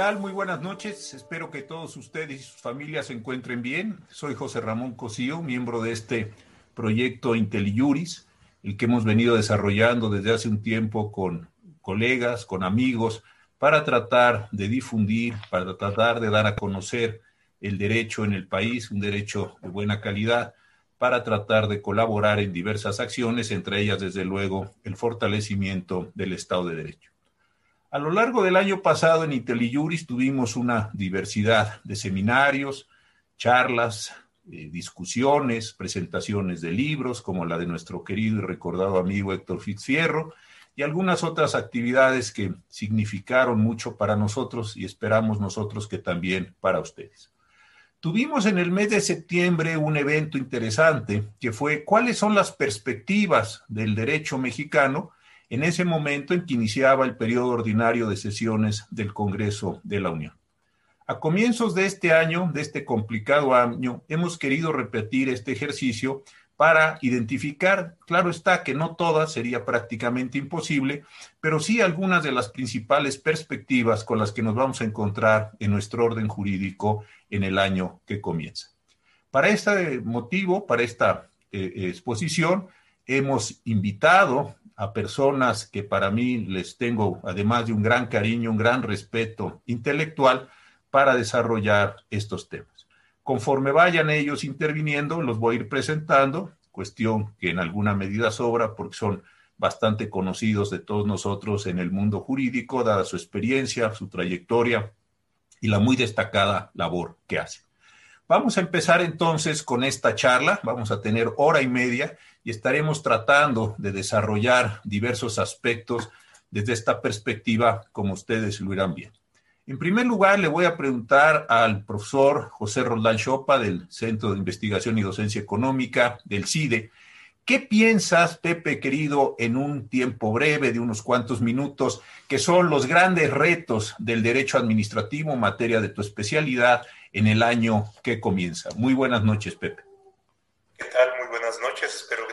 Muy buenas noches. Espero que todos ustedes y sus familias se encuentren bien. Soy José Ramón Cosío, miembro de este proyecto IntelliJuris, el que hemos venido desarrollando desde hace un tiempo con colegas, con amigos, para tratar de difundir, para tratar de dar a conocer el derecho en el país, un derecho de buena calidad, para tratar de colaborar en diversas acciones, entre ellas, desde luego, el fortalecimiento del Estado de Derecho. A lo largo del año pasado en IntelliJuris tuvimos una diversidad de seminarios, charlas, eh, discusiones, presentaciones de libros, como la de nuestro querido y recordado amigo Héctor Fitzfierro, y algunas otras actividades que significaron mucho para nosotros y esperamos nosotros que también para ustedes. Tuvimos en el mes de septiembre un evento interesante que fue cuáles son las perspectivas del derecho mexicano en ese momento en que iniciaba el periodo ordinario de sesiones del Congreso de la Unión. A comienzos de este año, de este complicado año, hemos querido repetir este ejercicio para identificar, claro está que no todas sería prácticamente imposible, pero sí algunas de las principales perspectivas con las que nos vamos a encontrar en nuestro orden jurídico en el año que comienza. Para este motivo, para esta eh, exposición, hemos invitado a personas que para mí les tengo, además de un gran cariño, un gran respeto intelectual, para desarrollar estos temas. Conforme vayan ellos interviniendo, los voy a ir presentando, cuestión que en alguna medida sobra porque son bastante conocidos de todos nosotros en el mundo jurídico, dada su experiencia, su trayectoria y la muy destacada labor que hacen. Vamos a empezar entonces con esta charla, vamos a tener hora y media y estaremos tratando de desarrollar diversos aspectos desde esta perspectiva, como ustedes lo irán bien. En primer lugar, le voy a preguntar al profesor José Roldán Chopa del Centro de Investigación y Docencia Económica del CIDE. ¿Qué piensas, Pepe querido, en un tiempo breve de unos cuantos minutos, que son los grandes retos del derecho administrativo en materia de tu especialidad en el año que comienza. Muy buenas noches, Pepe. ¿Qué tal? Muy buenas noches. Espero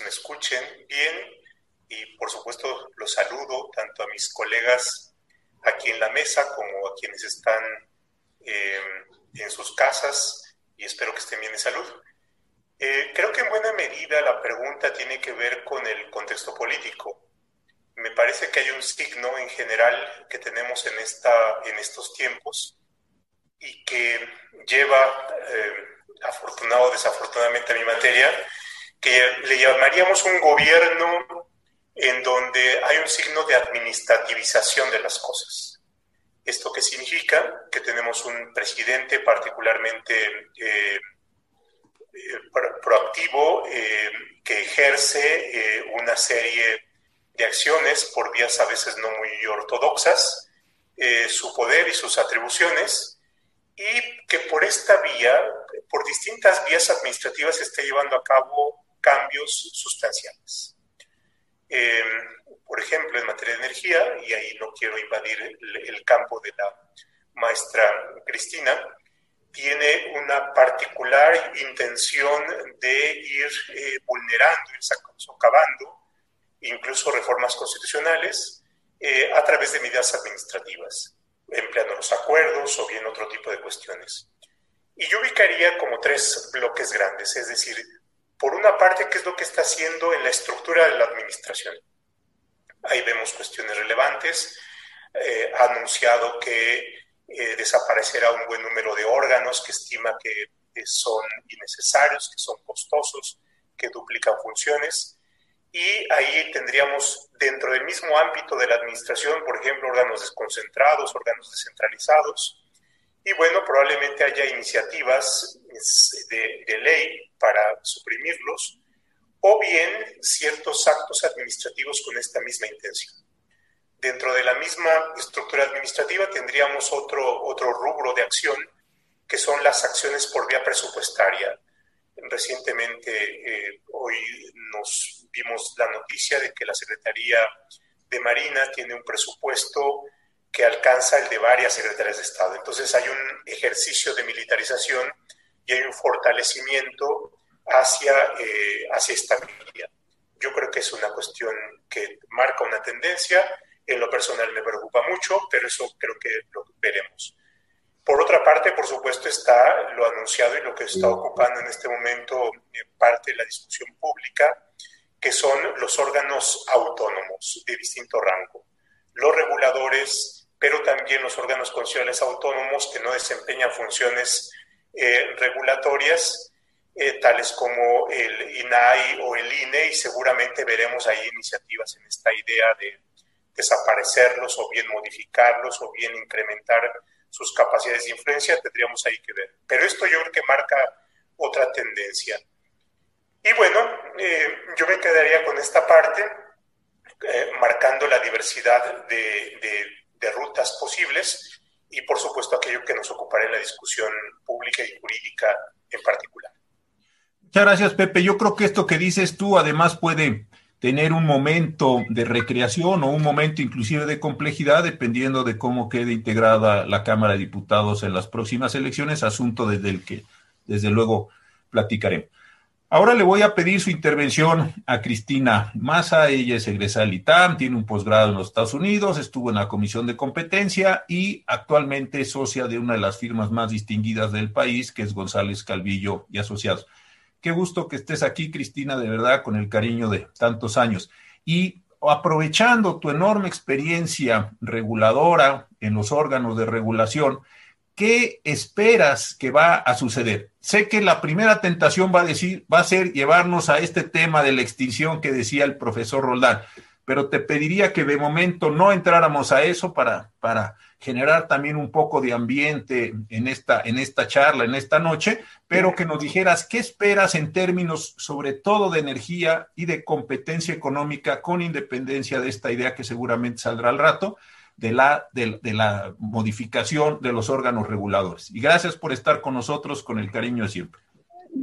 me escuchen bien y por supuesto los saludo tanto a mis colegas aquí en la mesa como a quienes están eh, en sus casas y espero que estén bien de salud. Eh, creo que en buena medida la pregunta tiene que ver con el contexto político. Me parece que hay un signo en general que tenemos en, esta, en estos tiempos y que lleva, eh, afortunado o desafortunadamente a mi materia, que le llamaríamos un gobierno en donde hay un signo de administrativización de las cosas. ¿Esto qué significa? Que tenemos un presidente particularmente eh, eh, proactivo que ejerce una serie de acciones por vías a veces no muy ortodoxas, su poder y sus atribuciones, y que por esta vía, por distintas vías administrativas, se está llevando a cabo cambios sustanciales. Em, por ejemplo, en materia de energía, y ahí no quiero invadir el, campo de la maestra Cristina, tiene una particular intención de ir eh, vulnerando, ir socavando incluso reformas constitucionales eh, a través de medidas administrativas empleando los acuerdos o bien otro tipo de cuestiones. Y yo ubicaría como tres bloques grandes, es decir, por una parte, ¿qué es lo que está haciendo en la estructura de la administración? Ahí vemos cuestiones relevantes. Eh, ha anunciado que eh, desaparecerá un buen número de órganos que estima que son innecesarios, que son costosos, que duplican funciones y ahí tendríamos dentro del mismo ámbito de la administración, por ejemplo, órganos desconcentrados, órganos descentralizados, y bueno, probablemente haya iniciativas de, ley para suprimirlos, o bien ciertos actos administrativos con esta misma intención. Dentro de la misma estructura administrativa tendríamos otro, otro rubro de acción, que son las acciones por vía presupuestaria. Recientemente, eh, hoy nos vimos la noticia de que la Secretaría de Marina tiene un presupuesto que alcanza el de varias secretarías de Estado. Entonces hay un ejercicio de militarización y hay un fortalecimiento hacia, eh, hacia esta medida. Yo creo que es una cuestión que marca una tendencia en lo personal me preocupa mucho, pero eso creo que lo veremos. Por otra parte, por supuesto, está lo anunciado y lo que está ocupando en este momento eh, parte de la discusión pública, que son los órganos autónomos de distinto rango, los reguladores, pero también los órganos constitucionales autónomos que no desempeñan funciones eh, regulatorias, eh, tales como el INAI o el INE, y seguramente veremos ahí iniciativas en esta idea de desaparecerlos o bien modificarlos o bien incrementar sus capacidades de influencia, tendríamos ahí que ver. Pero esto yo creo que marca otra tendencia. Y bueno, eh, yo me quedaría con esta parte, eh, marcando la diversidad de, de, rutas posibles y por supuesto aquello que nos ocupará en la discusión pública y jurídica en particular. Muchas gracias, Pepe. Yo creo que esto que dices tú además puede tener un momento de recreación o un momento inclusive de complejidad, dependiendo de cómo quede integrada la Cámara de Diputados en las próximas elecciones, asunto desde el que desde luego platicaremos. Ahora le voy a pedir su intervención a Cristina Massa. Ella es egresada del ITAM, tiene un posgrado en los Estados Unidos, estuvo en la Comisión de Competencia y actualmente es socia de una de las firmas más distinguidas del país, que es González Calvillo y Asociados. Qué gusto que estés aquí, Cristina, de verdad, con el cariño de tantos años. Y aprovechando tu enorme experiencia reguladora en los órganos de regulación, ¿qué esperas que va a suceder? Sé que la primera tentación va a decir, va a ser llevarnos a este tema de la extinción que decía el profesor Roldán, pero te pediría que de momento no entráramos a eso para, para generar también un poco de ambiente en esta, en esta charla, en esta noche, pero que nos dijeras qué esperas en términos sobre todo de energía y de competencia económica con independencia de esta idea que seguramente saldrá al rato. De la, de, de la modificación de los órganos reguladores. Y gracias por estar con nosotros con el cariño de siempre.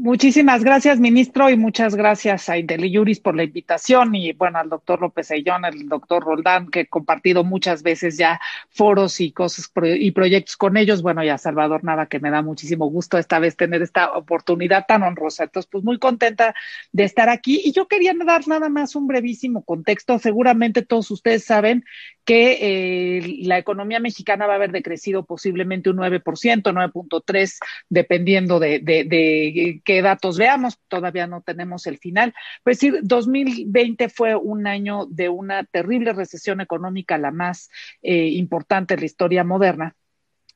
Muchísimas gracias, ministro, y muchas gracias a Inteliuris por la invitación y bueno, al doctor López Ayllón, al doctor Roldán, que he compartido muchas veces ya foros y cosas y proyectos con ellos. Bueno, y a Salvador Nava, que me da muchísimo gusto esta vez tener esta oportunidad tan honrosa. Entonces, pues muy contenta de estar aquí. Y yo quería dar nada más un brevísimo contexto. Seguramente todos ustedes saben que eh, la economía mexicana va a haber decrecido posiblemente un 9%, 9.3%, dependiendo de, de, de qué datos veamos, todavía no tenemos el final. Pues decir, 2020 fue un año de una terrible recesión económica, la más eh, importante en la historia moderna.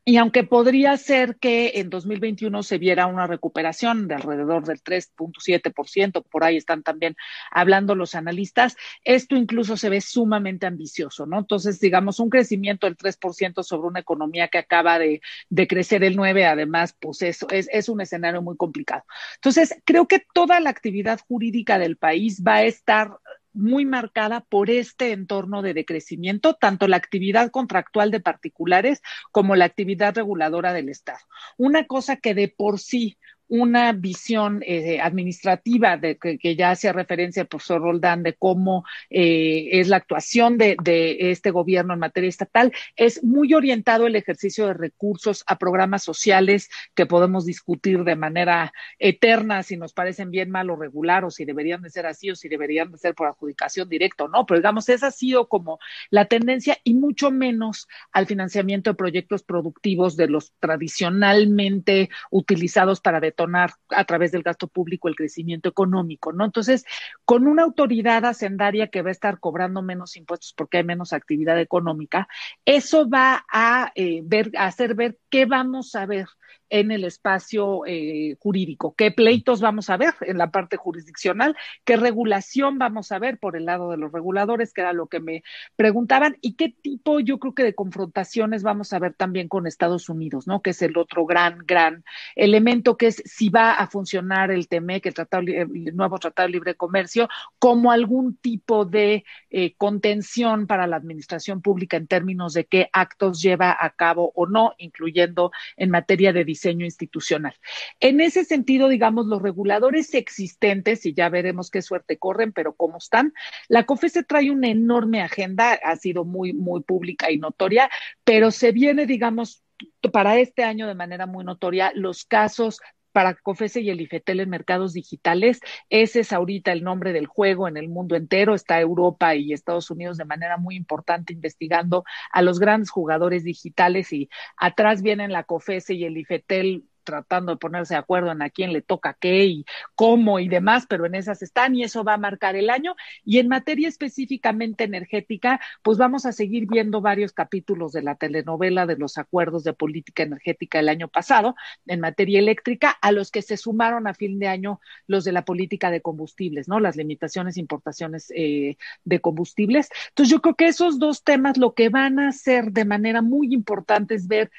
Y aunque podría ser que en 2021 se viera una recuperación de alrededor del 3.7%, por ahí están también hablando los analistas, esto incluso se ve sumamente ambicioso, ¿no? Entonces, digamos, un crecimiento del 3% sobre una economía que acaba de, de crecer el 9%, además, pues eso es, es un escenario muy complicado. Entonces, creo que toda la actividad jurídica del país va a estar muy marcada por este entorno de decrecimiento, tanto la actividad contractual de particulares como la actividad reguladora del Estado. Una cosa que de por sí una visión eh, administrativa de que, ya hacía referencia el profesor Roldán de cómo eh, es la actuación de, de, este gobierno en materia estatal, es muy orientado el ejercicio de recursos a programas sociales que podemos discutir de manera eterna si nos parecen bien, mal o regular, o si deberían de ser así, o si deberían de ser por adjudicación directa o no, pero digamos, esa ha sido como la tendencia y mucho menos al financiamiento de proyectos productivos de los tradicionalmente utilizados para a través del gasto público el crecimiento económico, ¿no? Entonces, con una autoridad hacendaria que va a estar cobrando menos impuestos porque hay menos actividad económica, eso va a eh, ver, a hacer ver qué vamos a ver en el espacio eh, jurídico, qué pleitos vamos a ver en la parte jurisdiccional, qué regulación vamos a ver por el lado de los reguladores, que era lo que me preguntaban, y qué tipo, yo creo que de confrontaciones vamos a ver también con Estados Unidos, ¿no? Que es el otro gran, gran elemento, que es si va a funcionar el tratado, el nuevo Tratado de Libre Comercio, como algún tipo de eh, contención para la administración pública en términos de qué actos lleva a cabo o no, incluyendo en materia de diseño institucional. En ese sentido, digamos, los reguladores existentes, y ya veremos qué suerte corren, pero cómo están, la COFESE trae una enorme agenda, ha sido muy, muy pública y notoria, pero se viene, digamos, para este año de manera muy notoria los casos para COFESE y el IFETEL en mercados digitales. Ese es ahorita el nombre del juego en el mundo entero. Está Europa y Estados Unidos de manera muy importante investigando a los grandes jugadores digitales y atrás vienen la COFESE y el IFETEL tratando de ponerse de acuerdo en a quién le toca qué y cómo y demás, pero en esas están y eso va a marcar el año. Y en materia específicamente energética, pues vamos a seguir viendo varios capítulos de la telenovela de los acuerdos de política energética el año pasado en materia eléctrica, a los que se sumaron a fin de año los de la política de combustibles, ¿no? Las limitaciones importaciones eh, de combustibles. Entonces yo creo que esos dos temas lo que van a hacer de manera muy importante es ver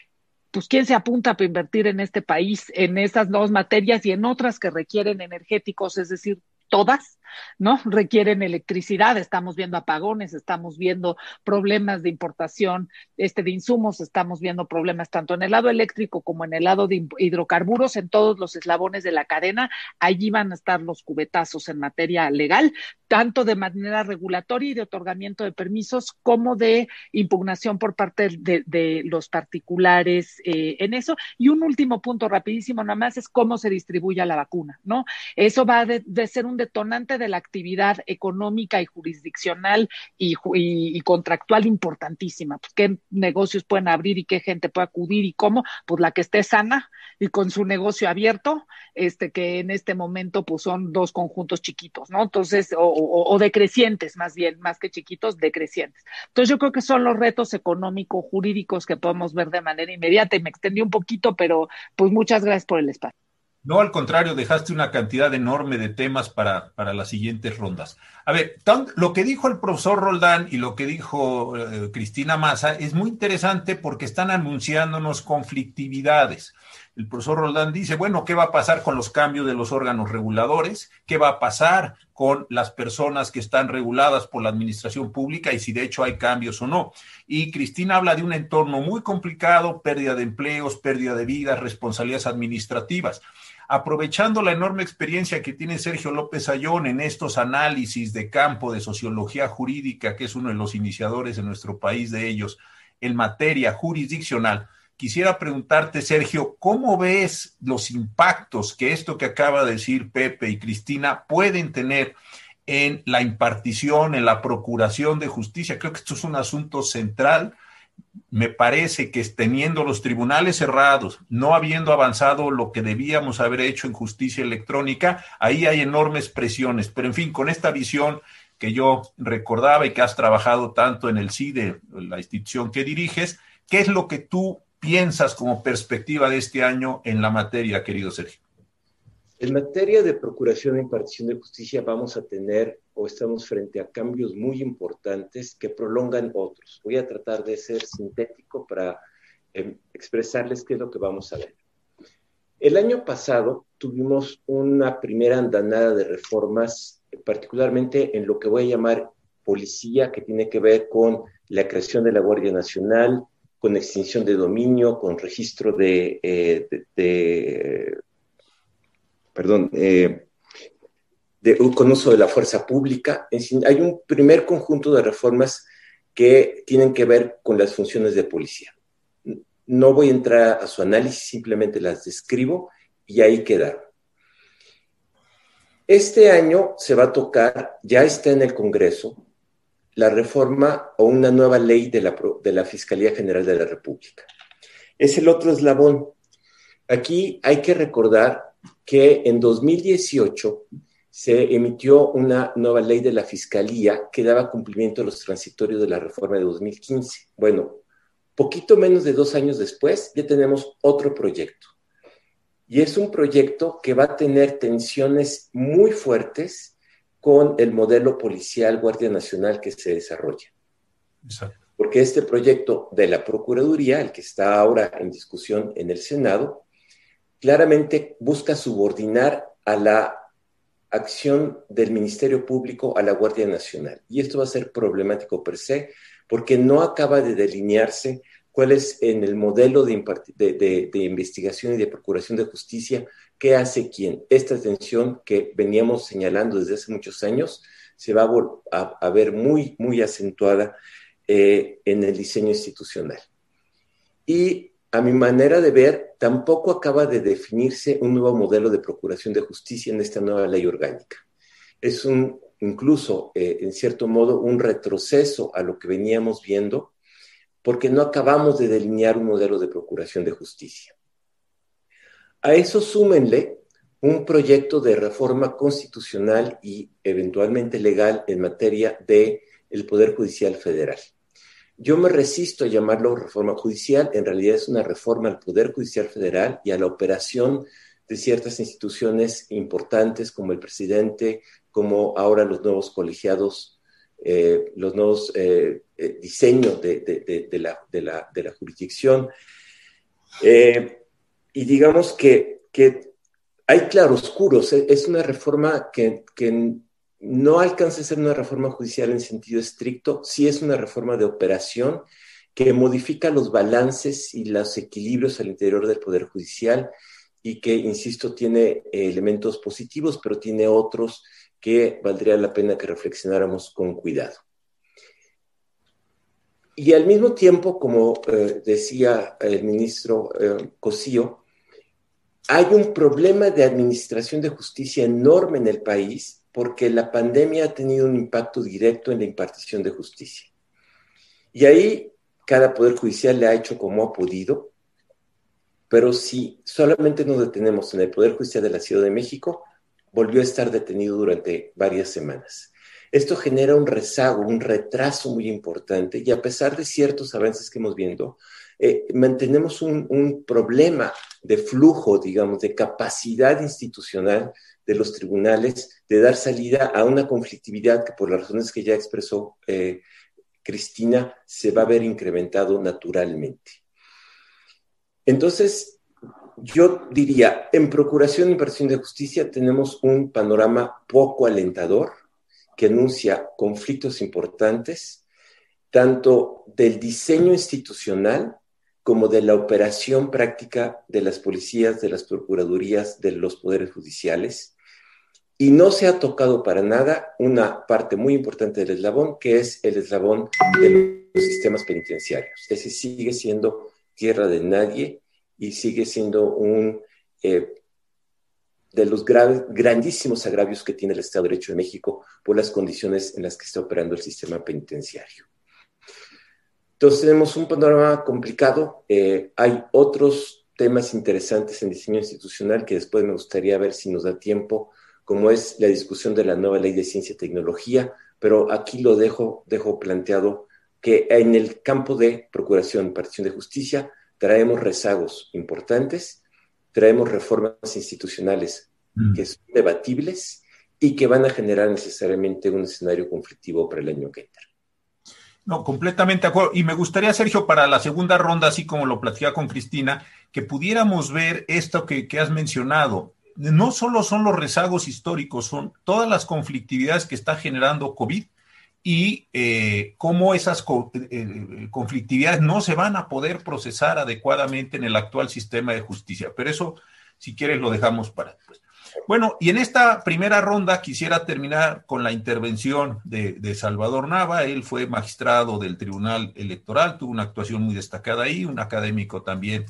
pues quién se apunta para invertir en este país en esas dos materias y en otras que requieren energéticos, es decir, todas, ¿no? Requieren electricidad, estamos viendo apagones, estamos viendo problemas de importación este, de insumos, estamos viendo problemas tanto en el lado eléctrico como en el lado de hidrocarburos, en todos los eslabones de la cadena, allí van a estar los cubetazos en materia legal, tanto de manera regulatoria y de otorgamiento de permisos como de impugnación por parte de, los particulares eh, en eso. Y un último punto rapidísimo nada más es cómo se distribuye la vacuna, ¿no? Eso va a de ser un detonante de la actividad económica y jurisdiccional y, contractual importantísima. Pues, ¿Qué negocios pueden abrir y qué gente puede acudir y cómo? Pues la que esté sana y con su negocio abierto, este que en este momento pues son dos conjuntos chiquitos, ¿no? Entonces, o, decrecientes más bien, más que chiquitos, decrecientes. Entonces yo creo que son los retos económicos, jurídicos que podemos ver de manera inmediata y me extendí un poquito, pero pues muchas gracias por el espacio. No, al contrario, dejaste una cantidad enorme de temas para, para las siguientes rondas. A ver, lo que dijo el profesor Roldán y lo que dijo eh, Cristina Massa es muy interesante porque están anunciándonos conflictividades. El profesor Roldán dice, bueno, ¿qué va a pasar con los cambios de los órganos reguladores? ¿Qué va a pasar con las personas que están reguladas por la administración pública y si de hecho hay cambios o no? Y Cristina habla de un entorno muy complicado, pérdida de empleos, pérdida de vidas, responsabilidades administrativas aprovechando la enorme experiencia que tiene Sergio López Ayón en estos análisis de campo de sociología jurídica, que es uno de los iniciadores en nuestro país de ellos, en materia jurisdiccional, quisiera preguntarte, Sergio, ¿cómo ves los impactos que esto que acaba de decir Pepe y Cristina pueden tener en la impartición, en la procuración de justicia? Creo que esto es un asunto central me parece que teniendo los tribunales cerrados, no habiendo avanzado lo que debíamos haber hecho en justicia electrónica, ahí hay enormes presiones. Pero en fin, con esta visión que yo recordaba y que has trabajado tanto en el CIDE, la institución que diriges, ¿qué es lo que tú piensas como perspectiva de este año en la materia, querido Sergio? En materia de procuración e impartición de justicia vamos a tener o estamos frente a cambios muy importantes que prolongan otros. Voy a tratar de ser sintético para em, expresarles qué es lo que vamos a ver. El año pasado tuvimos una primera andanada de reformas, particularmente en lo que voy a llamar policía, que tiene que ver con la creación de la Guardia Nacional, con extinción de dominio, con registro de, eh, perdón, eh, con uso de la fuerza pública. Hay un primer conjunto de reformas que tienen que ver con las funciones de policía. No voy a entrar a su análisis, simplemente las describo y ahí quedaron. Este año se va a tocar, ya está en el Congreso, la reforma o una nueva ley de la, de la Fiscalía General de la República. Es el otro eslabón. Aquí hay que recordar que en 2018 se emitió una nueva ley de la Fiscalía que daba cumplimiento a los transitorios de la reforma de 2015. Bueno, poquito menos de dos años después ya tenemos otro proyecto. Y es un proyecto que va a tener tensiones muy fuertes con el modelo policial Guardia Nacional que se desarrolla. Porque este proyecto de la Procuraduría, el que está ahora en discusión en el Senado, claramente busca subordinar a la acción del Ministerio Público a la Guardia Nacional. Y esto va a ser problemático per se, porque no acaba de delinearse cuál es en el modelo de, investigación y de procuración de justicia, qué hace quién. Esta tensión que veníamos señalando desde hace muchos años se va a, ver muy, muy acentuada eh, en el diseño institucional. Y a mi manera de ver, tampoco acaba de definirse un nuevo modelo de procuración de justicia en esta nueva ley orgánica. Es un, incluso, eh, en cierto modo, un retroceso a lo que veníamos viendo, porque no acabamos de delinear un modelo de procuración de justicia. A eso súmenle un proyecto de reforma constitucional y eventualmente legal en materia del el Poder Judicial Federal. Yo me resisto a llamarlo reforma judicial, en realidad es una reforma al Poder Judicial Federal y a la operación de ciertas instituciones importantes como el presidente, como ahora los nuevos colegiados, eh, los nuevos eh, eh, diseños de, de, la, jurisdicción. Y digamos que, que hay claroscuros. ¿eh? Es una reforma que, no alcanza a ser una reforma judicial en sentido estricto, sí es una reforma de operación que modifica los balances y los equilibrios al interior del Poder Judicial y que, insisto, tiene elementos positivos, pero tiene otros que valdría la pena que reflexionáramos con cuidado. Y al mismo tiempo, como eh, decía el ministro eh, hay un problema de administración de justicia enorme en el país porque la pandemia ha tenido un impacto directo en la impartición de justicia. Y ahí cada poder judicial le ha hecho como ha podido, pero si solamente nos detenemos en el Poder Judicial de la Ciudad de México, volvió a estar detenido durante varias semanas. Esto genera un rezago, un retraso muy importante y a pesar de ciertos avances que hemos viendo, eh, mantenemos un, problema de flujo, digamos, de capacidad institucional de los tribunales de dar salida a una conflictividad que por las razones que ya expresó eh, Cristina se va a ver incrementado naturalmente. Entonces, yo diría, en Procuración y Impartición de Justicia tenemos un panorama poco alentador que anuncia conflictos importantes, tanto del diseño institucional como de la operación práctica de las policías, de las procuradurías, de los poderes judiciales. Y no se ha tocado para nada una parte muy importante del eslabón, que es el eslabón de los sistemas penitenciarios. Ese sigue siendo tierra de nadie y sigue siendo un eh, de los grandísimos agravios que tiene el Estado de Derecho de México por las condiciones en las que está operando el sistema penitenciario. Entonces tenemos un panorama complicado. Eh, hay otros temas interesantes en diseño institucional que después me gustaría ver si nos da tiempo, como es la discusión de la nueva ley de ciencia y tecnología, pero aquí lo dejo, dejo planteado que en el campo de procuración y partición de justicia traemos rezagos importantes, traemos reformas institucionales mm. que son debatibles y que van a generar necesariamente un escenario conflictivo para el año que entra. No, completamente de acuerdo. Y me gustaría, Sergio, para la segunda ronda, así como lo platicaba con Cristina, que pudiéramos ver esto que, has mencionado. No solo son los rezagos históricos, son todas las conflictividades que está generando COVID y eh, cómo esas eh, eh, conflictividades no se van a poder procesar adecuadamente en el actual sistema de justicia. Pero eso, si quieres, lo dejamos para después. Bueno, y en esta primera ronda quisiera terminar con la intervención de, Salvador Nava. Él fue magistrado del Tribunal Electoral, tuvo una actuación muy destacada ahí, un académico también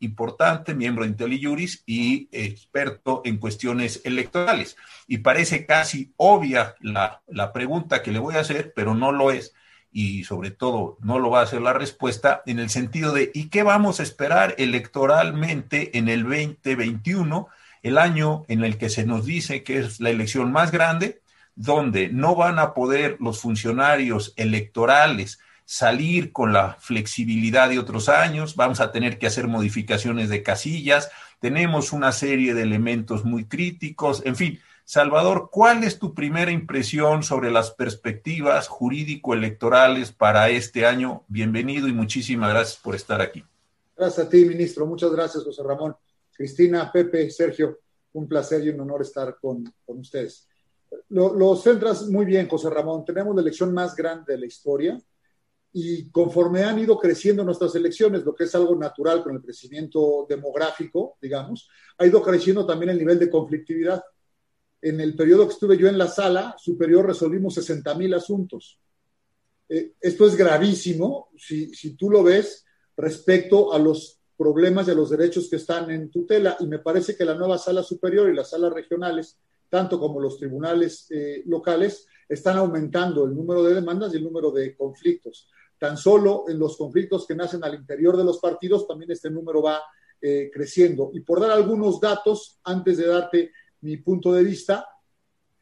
importante, miembro de IntelliJuris y experto en cuestiones electorales. Y parece casi obvia la, la pregunta que le voy a hacer, pero no lo es y sobre todo no lo va a hacer la respuesta en el sentido de ¿y qué vamos a esperar electoralmente en el 2021? El año en el que se nos dice que es la elección más grande, donde no van a poder los funcionarios electorales salir con la flexibilidad de otros años, vamos a tener que hacer modificaciones de casillas, tenemos una serie de elementos muy críticos, en fin. Salvador, ¿cuál es tu primera impresión sobre las perspectivas jurídico-electorales para este año? Bienvenido y muchísimas gracias por estar aquí. Gracias a ti, ministro. Muchas gracias, José Ramón. Cristina, Pepe, Sergio, un placer y un honor estar con, ustedes. Lo, centras muy bien, José Ramón. Tenemos la elección más grande de la historia y conforme han ido creciendo nuestras elecciones, lo que es algo natural con el crecimiento demográfico, digamos, ha ido creciendo también el nivel de conflictividad. En el periodo que estuve yo en la sala superior resolvimos 60 mil asuntos. Eh, esto es gravísimo si, si tú lo ves respecto a los problemas de los derechos que están en tutela y me parece que la nueva sala superior y las salas regionales, tanto como los tribunales eh, locales, están aumentando el número de demandas y el número de conflictos. Tan solo en los conflictos que nacen al interior de los partidos, también este número va eh, creciendo. Y por dar algunos datos, antes de darte mi punto de vista,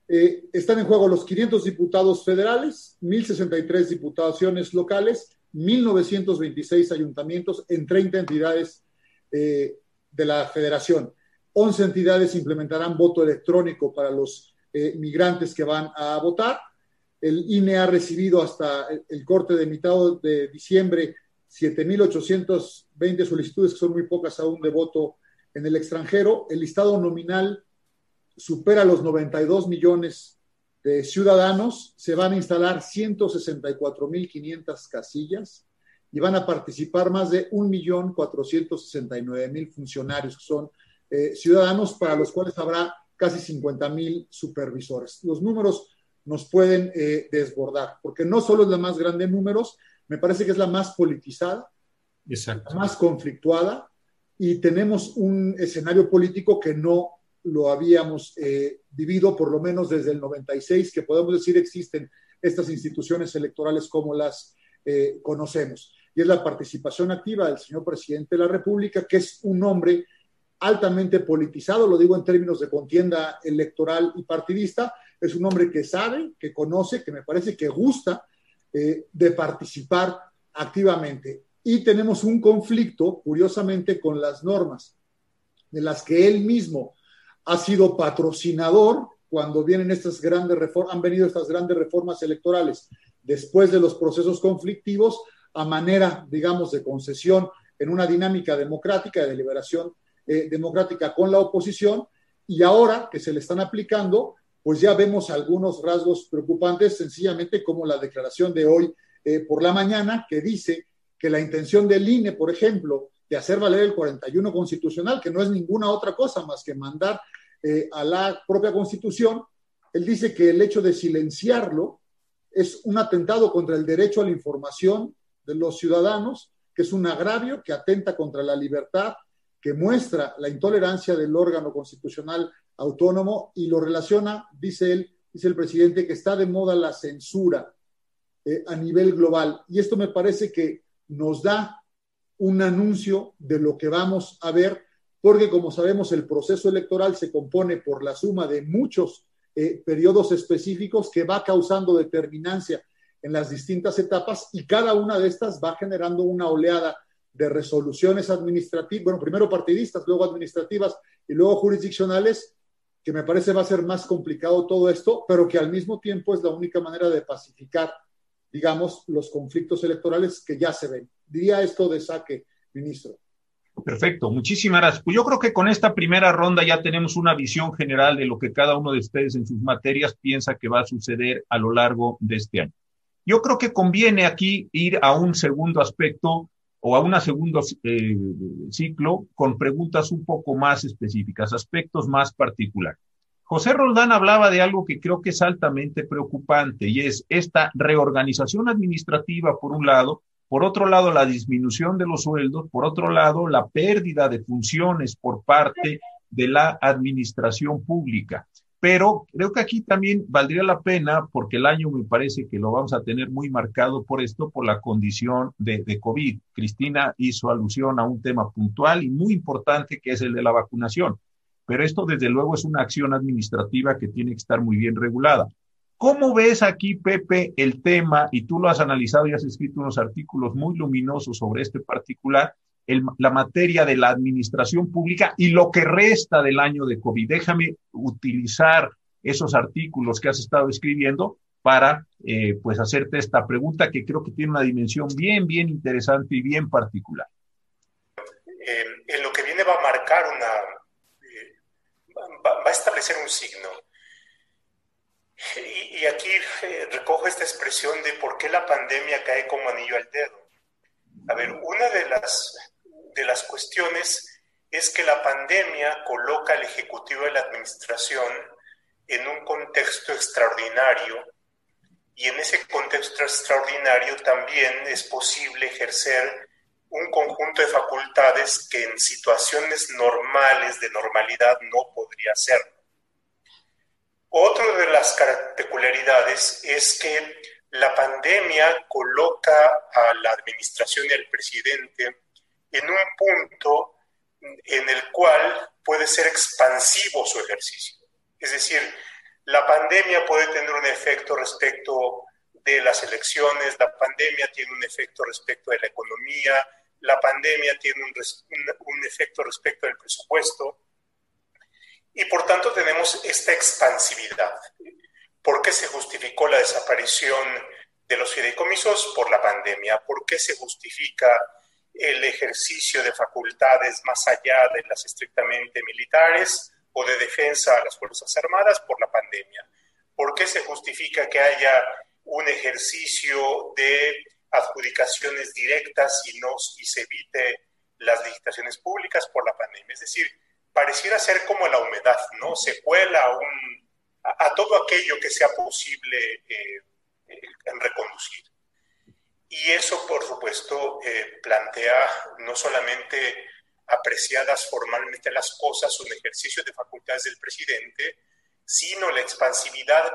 eh, están en juego los 500 diputados federales, 1.063 diputaciones locales, 1.926 ayuntamientos en 30 entidades eh, de la federación. 11 entidades implementarán voto electrónico para los eh, migrantes que van a votar. El INE ha recibido hasta el, corte de mitad de diciembre 7.820 solicitudes, que son muy pocas aún de voto en el extranjero. El listado nominal supera los 92 millones de ciudadanos, se van a instalar 164.500 casillas y van a participar más de 1.469.000 funcionarios, que son eh, ciudadanos para los cuales habrá casi 50.000 supervisores. Los números nos pueden eh, desbordar, porque no solo es la más grande en números, me parece que es la más politizada, la más conflictuada, y tenemos un escenario político que no lo habíamos eh, vivido por lo menos desde el 96, que podemos decir existen estas instituciones electorales como las eh, conocemos. Y es la participación activa del señor presidente de la República, que es un hombre altamente politizado, lo digo en términos de contienda electoral y partidista, es un hombre que sabe, que conoce, que me parece que gusta eh, de participar activamente. Y tenemos un conflicto, curiosamente, con las normas de las que él mismo ha sido patrocinador cuando vienen estas grandes reformas, han venido estas grandes reformas electorales después de los procesos conflictivos a manera, digamos, de concesión en una dinámica democrática, de deliberación eh, democrática con la oposición, y ahora que se le están aplicando, pues ya vemos algunos rasgos preocupantes, sencillamente como la declaración de hoy eh, por la mañana, que dice que la intención del INE, por ejemplo, de hacer valer el 41 constitucional, que no es ninguna otra cosa más que mandar eh, a la propia constitución, él dice que el hecho de silenciarlo es un atentado contra el derecho a la información de los ciudadanos, que es un agravio que atenta contra la libertad, que muestra la intolerancia del órgano constitucional autónomo y lo relaciona, dice él, dice el presidente, que está de moda la censura eh, a nivel global. Y esto me parece que nos da un anuncio de lo que vamos a ver, porque como sabemos el proceso electoral se compone por la suma de muchos eh, periodos específicos que va causando determinancia en las distintas etapas y cada una de estas va generando una oleada de resoluciones administrativas, bueno, primero partidistas, luego administrativas y luego jurisdiccionales, que me parece va a ser más complicado todo esto, pero que al mismo tiempo es la única manera de pacificar, digamos, los conflictos electorales que ya se ven diría esto de saque, ministro. Perfecto, muchísimas gracias. Pues yo creo que con esta primera ronda ya tenemos una visión general de lo que cada uno de ustedes en sus materias piensa que va a suceder a lo largo de este año. Yo creo que conviene aquí ir a un segundo aspecto o a un segundo eh, ciclo con preguntas un poco más específicas, aspectos más particulares. José Roldán hablaba de algo que creo que es altamente preocupante y es esta reorganización administrativa, por un lado, por otro lado, la disminución de los sueldos, por otro lado, la pérdida de funciones por parte de la administración pública. Pero creo que aquí también valdría la pena, porque el año me parece que lo vamos a tener muy marcado por esto, por la condición de, COVID. Cristina hizo alusión a un tema puntual y muy importante que es el de la vacunación. Pero esto, desde luego, es una acción administrativa que tiene que estar muy bien regulada. ¿Cómo ves aquí, Pepe, el tema, y tú lo has analizado y has escrito unos artículos muy luminosos sobre este particular, la materia de la administración pública y lo que resta del año de COVID? Déjame utilizar esos artículos que has estado escribiendo para eh, pues hacerte esta pregunta que creo que tiene una dimensión bien, bien interesante y bien particular. En lo que viene va a marcar una, eh, va, a establecer un signo. Y, aquí eh, recojo esta expresión de por qué la pandemia cae como anillo al dedo. A ver, una de las, de las cuestiones es que la pandemia coloca al Ejecutivo de la Administración en un contexto extraordinario y en ese contexto extraordinario también es posible ejercer un conjunto de facultades que en situaciones normales de normalidad no podría ser. Otra de las peculiaridades es que la pandemia coloca a la administración y al presidente en un punto en el cual puede ser expansivo su ejercicio. Es decir, la pandemia puede tener un efecto respecto de las elecciones, la pandemia tiene un efecto respecto de la economía, la pandemia tiene un, un, efecto respecto del presupuesto y por tanto tenemos esta expansividad. ¿Por qué se justificó la desaparición de los fideicomisos? Por la pandemia. ¿Por qué se justifica el ejercicio de facultades más allá de las estrictamente militares o de defensa a las Fuerzas Armadas? Por la pandemia. ¿Por qué se justifica que haya un ejercicio de adjudicaciones directas y, no, y se evite las licitaciones públicas por la pandemia. Es decir, pareciera ser como la humedad, ¿no? Se cuela un, a, todo aquello que sea posible eh, reconducir. Y eso, por supuesto, eh, plantea no solamente apreciadas formalmente las cosas, un ejercicio de facultades del presidente, sino la expansividad,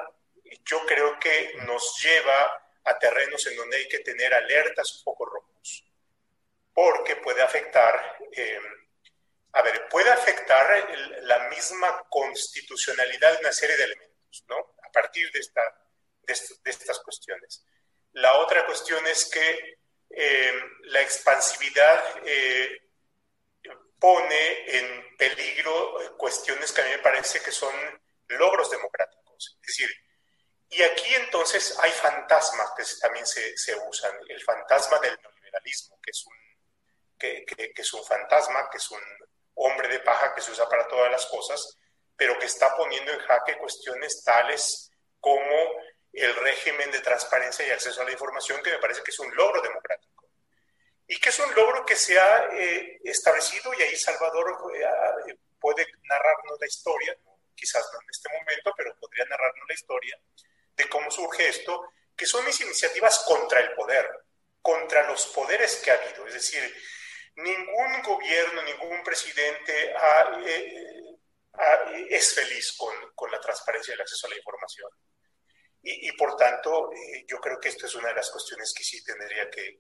yo creo que nos lleva a terrenos en donde hay que tener alertas o focos rojos, porque puede afectar, eh, a ver, puede afectar la misma constitucionalidad de una serie de elementos, ¿no? A partir de, esta, de, estas cuestiones. La otra cuestión es que eh, la expansividad eh, pone en peligro cuestiones que a mí me parece que son logros democráticos. Es decir, y aquí entonces hay fantasmas que también se, se usan. El fantasma del neoliberalismo, que es, un, que, que, es un fantasma, que es un hombre de paja que se usa para todas las cosas, pero que está poniendo en jaque cuestiones tales como el régimen de transparencia y acceso a la información, que me parece que es un logro democrático. Y que es un logro que se ha eh, establecido, y ahí Salvador eh, puede narrarnos la historia, quizás no en este momento, pero podría narrarnos la historia, de cómo surge esto, que son mis iniciativas contra el poder, contra los poderes que ha habido. Es decir, ningún gobierno, ningún presidente eh, es feliz con, con, la transparencia y el acceso a la información. Y, por tanto, eh, yo creo que esto es una de las cuestiones que sí tendría que,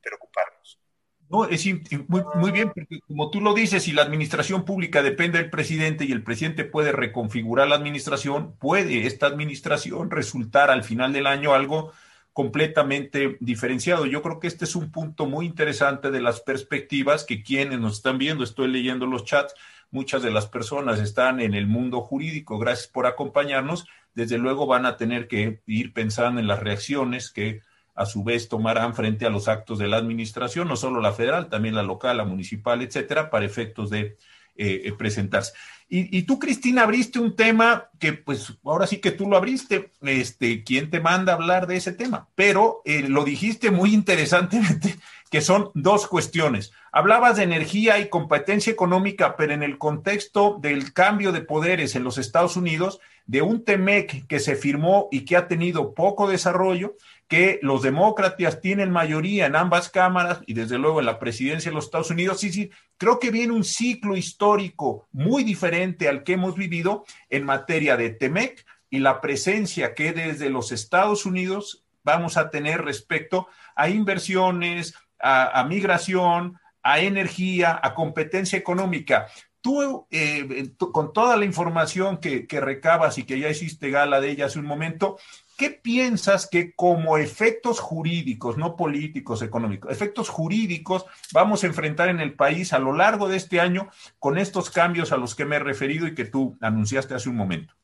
preocuparnos. No, es muy, muy, bien, porque como tú lo dices, si la administración pública depende del presidente y el presidente puede reconfigurar la administración, puede esta administración resultar al final del año algo completamente diferenciado. Yo creo que este es un punto muy interesante de las perspectivas que quienes nos están viendo, estoy leyendo los chats, muchas de las personas están en el mundo jurídico, gracias por acompañarnos, desde luego van a tener que ir pensando en las reacciones que a su vez tomarán frente a los actos de la administración, no solo la federal, también la local, la municipal, etcétera, para efectos de eh, eh, presentarse. Y, tú, Cristina, abriste un tema que, pues, ahora sí que tú lo abriste. Este, ¿quién te manda a hablar de ese tema? Pero eh, lo dijiste muy interesantemente, que son dos cuestiones. Hablabas de energía y competencia económica, pero en el contexto del cambio de poderes en los Estados Unidos, de un TEMEC que se firmó y que ha tenido poco desarrollo, que los demócratas tienen mayoría en ambas cámaras y desde luego en la presidencia de los Estados Unidos. Sí, sí, creo que viene un ciclo histórico muy diferente al que hemos vivido en materia de TEMEC y la presencia que desde los Estados Unidos vamos a tener respecto a inversiones, a, migración, a energía, a competencia económica. Tú, eh, con toda la información que, que recabas y que ya hiciste gala de ella hace un momento, ¿Qué piensas que como efectos jurídicos, no políticos, económicos, efectos jurídicos vamos a enfrentar en el país a lo largo de este año con estos cambios a los que me he referido y que tú anunciaste hace un momento?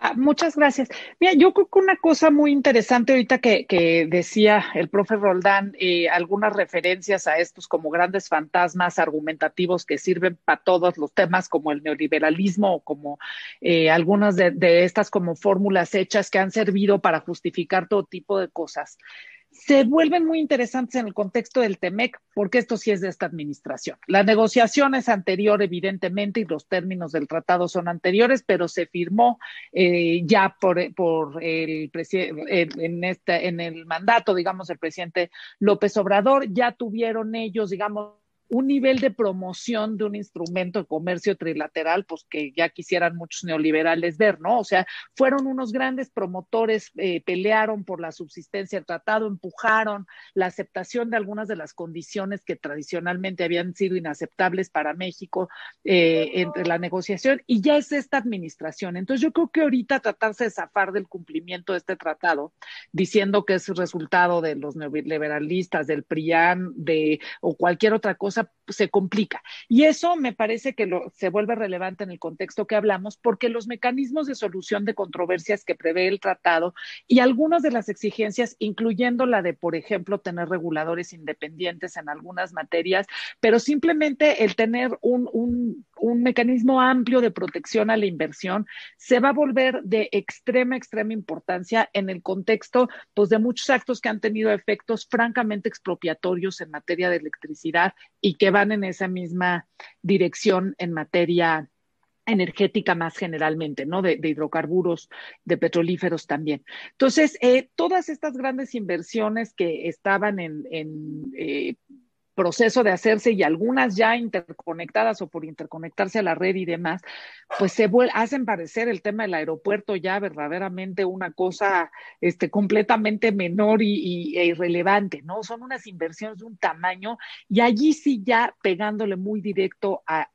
Ah, muchas gracias. Mira, yo creo que una cosa muy interesante ahorita que, decía el profe Roldán, eh, algunas referencias a estos como grandes fantasmas argumentativos que sirven para todos los temas como el neoliberalismo o como eh, algunas de, de estas como fórmulas hechas que han servido para justificar todo tipo de cosas. Se vuelven muy interesantes en el contexto del TEMEC, porque esto sí es de esta administración. La negociación es anterior, evidentemente, y los términos del tratado son anteriores, pero se firmó eh, ya por, por el presidente en, en el mandato, digamos, del presidente López Obrador. Ya tuvieron ellos, digamos, un nivel de promoción de un instrumento de comercio trilateral, pues que ya quisieran muchos neoliberales ver, ¿no? O sea, fueron unos grandes promotores, eh, pelearon por la subsistencia del tratado, empujaron la aceptación de algunas de las condiciones que tradicionalmente habían sido inaceptables para México eh, entre la negociación, y ya es esta administración. Entonces, yo creo que ahorita tratarse de zafar del cumplimiento de este tratado, diciendo que es resultado de los neoliberalistas, del PRIAN, de o cualquier otra cosa, se complica. Y eso me parece que se vuelve relevante en el contexto que hablamos, porque los mecanismos de solución de controversias que prevé el tratado y algunas de las exigencias, incluyendo la de, por ejemplo, tener reguladores independientes en algunas materias, pero simplemente el tener un, un, un mecanismo amplio de protección a la inversión, se va a volver de extrema, extrema importancia en el contexto pues, de muchos actos que han tenido efectos francamente expropiatorios en materia de electricidad y que van en esa misma dirección en materia energética más generalmente, ¿no? De, hidrocarburos, de petrolíferos también. Entonces, eh, todas estas grandes inversiones que estaban en, en eh, proceso de hacerse y algunas ya interconectadas o por interconectarse a la red y demás, pues se hacen parecer el tema del aeropuerto ya verdaderamente una cosa este, completamente menor y, e irrelevante, ¿no? Son unas inversiones de un tamaño y allí sí ya pegándole muy directo a,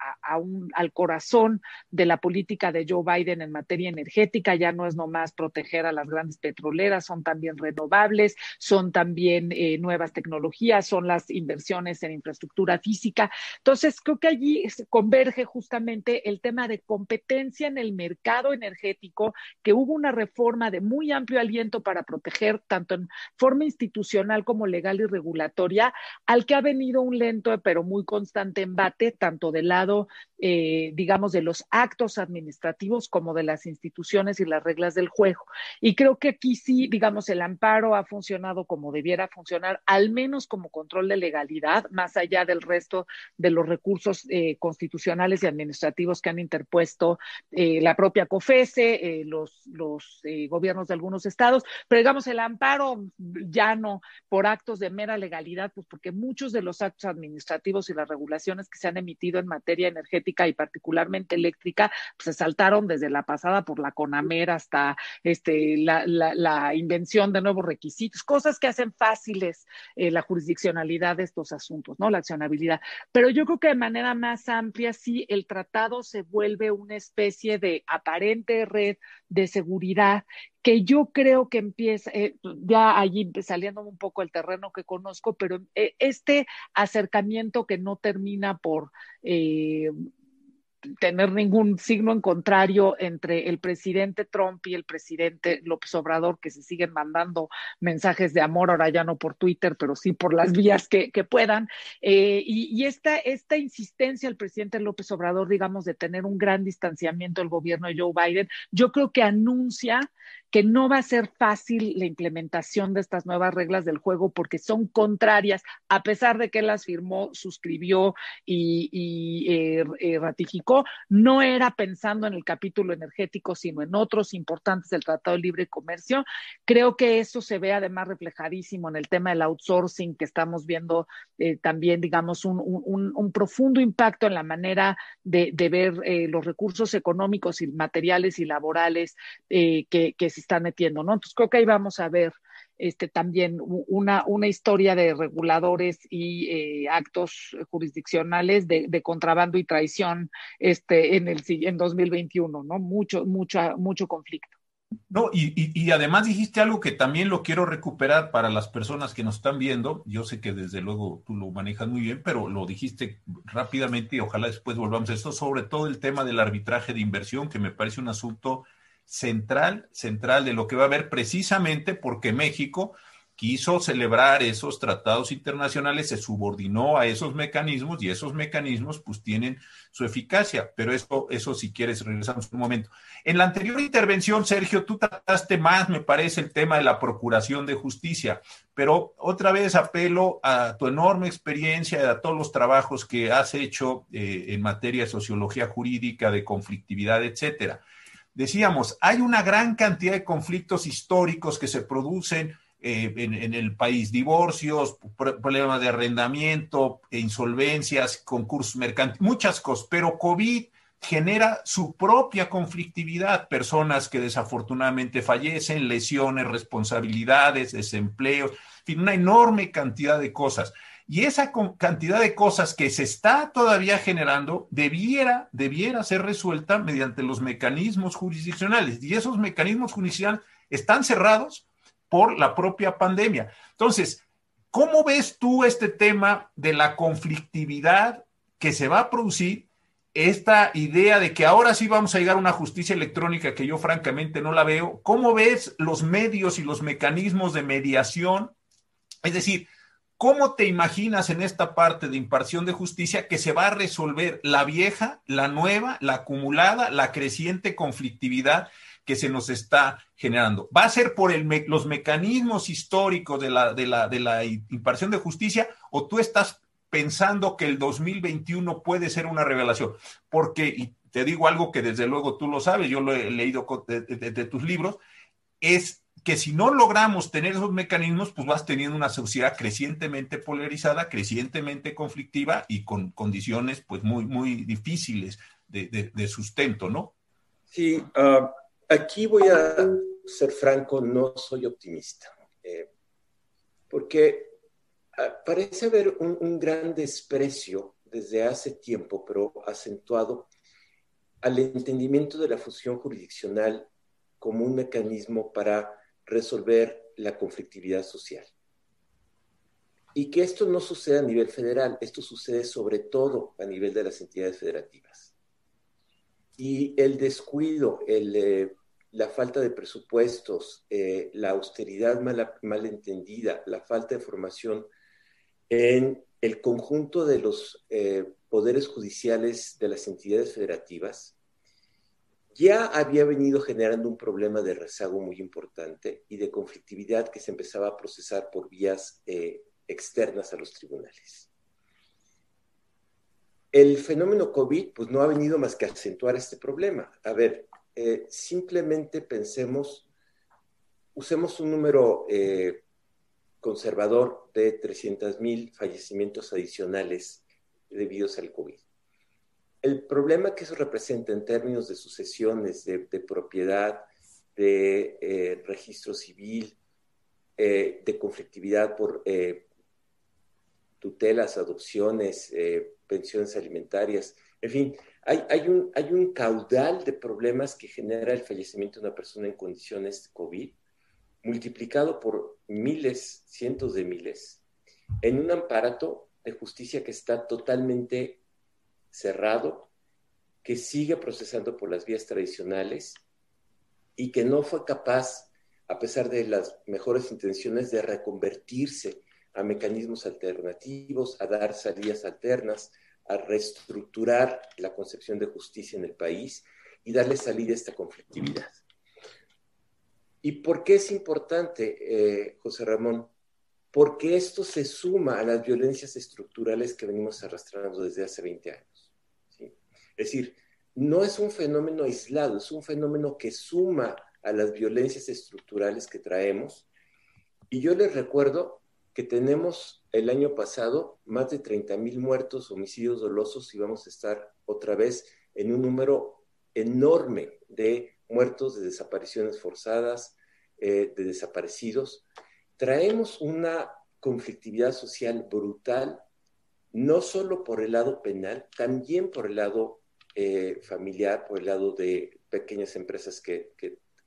al corazón de la política de Joe Biden en materia energética, ya no es nomás proteger a las grandes petroleras, son también renovables, son también eh, nuevas tecnologías, son las inversiones en infraestructura física. Entonces, creo que allí converge justamente el tema de competencia en el mercado energético, que hubo una reforma de muy amplio aliento para proteger tanto en forma institucional como legal y regulatoria, al que ha venido un lento pero muy constante embate, tanto del lado, eh, digamos, de los actos administrativos como de las instituciones y las reglas del juego. Y creo que aquí sí, digamos, el amparo ha funcionado como debiera funcionar, al menos como control de legalidad más allá del resto de los recursos eh, constitucionales y administrativos que han interpuesto eh, la propia COFESE, eh, los, los gobiernos de algunos estados, pero digamos el amparo ya no por actos de mera legalidad, pues porque muchos de los actos administrativos y las regulaciones que se han emitido en materia energética y particularmente eléctrica, pues se saltaron desde la pasada por la CONAMER hasta este, la, la, invención de nuevos requisitos, cosas que hacen fáciles la jurisdiccionalidad de estos asuntos ¿no? La accionabilidad. Pero yo creo que de manera más amplia, sí, el tratado se vuelve una especie de aparente red de seguridad que yo creo que empieza, eh, ya allí saliendo un poco el terreno que conozco, pero eh, este acercamiento que no termina por eh, tener ningún signo en contrario entre el presidente Trump y el presidente López Obrador, que se siguen mandando mensajes de amor, ahora ya no por Twitter, pero sí por las vías que, puedan. Eh, y, esta, esta insistencia del presidente López Obrador, digamos, de tener un gran distanciamiento del gobierno de Joe Biden, yo creo que anuncia que no va a ser fácil la implementación de estas nuevas reglas del juego porque son contrarias, a pesar de que las firmó, suscribió y, eh, eh, ratificó, no era pensando en el capítulo energético, sino en otros importantes del Tratado de Libre Comercio. Creo que eso se ve además reflejadísimo en el tema del outsourcing, que estamos viendo eh, también, digamos, un, profundo impacto en la manera de, ver los recursos económicos y materiales y laborales que, que se está metiendo, ¿no? Entonces creo que ahí vamos a ver este, también una, una historia de reguladores y eh, actos jurisdiccionales de, contrabando y traición este, en, el, en 2021, ¿no? Mucho, mucho, mucho conflicto. No, y, y, y, además dijiste algo que también lo quiero recuperar para las personas que nos están viendo. Yo sé que desde luego tú lo manejas muy bien, pero lo dijiste rápidamente y ojalá después volvamos a esto, sobre todo el tema del arbitraje de inversión, que me parece un asunto central, central de lo que va a haber precisamente porque México quiso celebrar esos tratados internacionales, se subordinó a esos mecanismos y esos mecanismos pues tienen su eficacia, pero eso, eso si quieres regresamos un momento. En la anterior intervención, Sergio, tú trataste más, me parece, el tema de la procuración de justicia, pero otra vez apelo a tu enorme experiencia y a todos los trabajos que has hecho eh, en materia de sociología jurídica, de conflictividad, etcétera. Decíamos, hay una gran cantidad de conflictos históricos que se producen eh, en, el país, divorcios, problemas de arrendamiento, insolvencias, concursos mercantiles, muchas cosas, pero COVID genera su propia conflictividad, personas que desafortunadamente fallecen, lesiones, responsabilidades, desempleos, en fin, una enorme cantidad de cosas. Y esa cantidad de cosas que se está todavía generando debiera, debiera ser resuelta mediante los mecanismos jurisdiccionales. Y esos mecanismos jurisdiccionales están cerrados por la propia pandemia. Entonces, ¿cómo ves tú este tema de la conflictividad que se va a producir? Esta idea de que ahora sí vamos a llegar a una justicia electrónica que yo francamente no la veo. ¿Cómo ves los medios y los mecanismos de mediación? Es decir, ¿Cómo te imaginas en esta parte de imparción de justicia que se va a resolver la vieja, la nueva, la acumulada, la creciente conflictividad que se nos está generando. ¿Va a ser por los mecanismos históricos de la, de, la, de la impartición de justicia o tú estás pensando que el 2021 puede ser una revelación? Porque, y te digo algo que desde luego tú lo sabes, yo lo he leído de, tus libros, es que si no logramos tener esos mecanismos, pues vas teniendo una sociedad crecientemente polarizada, crecientemente conflictiva y con condiciones pues muy, muy difíciles de, sustento, ¿no? Sí, uh, Aquí voy a ser franco, no soy optimista, eh, porque ah, parece haber un, gran desprecio desde hace tiempo, pero acentuado, al entendimiento de la fusión jurisdiccional como un mecanismo para resolver la conflictividad social. Y que esto no sucede a nivel federal, esto sucede sobre todo a nivel de las entidades federativas y el descuido, eh, la falta de presupuestos, eh, la austeridad mal, entendida, la falta de formación en el conjunto de los eh, poderes judiciales de las entidades federativas, ya había venido generando un problema de rezago muy importante y de conflictividad que se empezaba a procesar por vías externas a los tribunales. El fenómeno COVID pues no ha venido más que acentuar este problema. A ver, eh, simplemente pensemos, usemos un número eh, conservador de 300 mil fallecimientos adicionales debidos al COVID. El problema que eso representa en términos de sucesiones, de, propiedad, de eh, registro civil, de conflictividad por tutelas, adopciones, pensiones alimentarias, en fin, hay, hay, un, hay un caudal de problemas que genera el fallecimiento de una persona en condiciones COVID, multiplicado por miles, cientos de miles, en un aparato de justicia que está totalmente cerrado, que sigue procesando por las vías tradicionales y que no fue capaz, a pesar de las mejores intenciones, de reconvertirse a mecanismos alternativos, a dar salidas alternas, a reestructurar la concepción de justicia en el país y darle salida a esta conflictividad. ¿Y por qué es importante, eh, José Ramón? Porque esto se suma a las violencias estructurales que venimos arrastrando desde hace 20 años. Es decir, no es un fenómeno aislado, es un fenómeno que suma a las violencias estructurales que traemos. Y yo les recuerdo que tenemos el año pasado más de 30 mil muertos, homicidios dolosos y vamos a estar otra vez en un número enorme de muertos, de desapariciones forzadas, eh, de desaparecidos. Traemos una conflictividad social brutal, no solo por el lado penal, también por el lado eh, familiar, por el lado de pequeñas empresas que,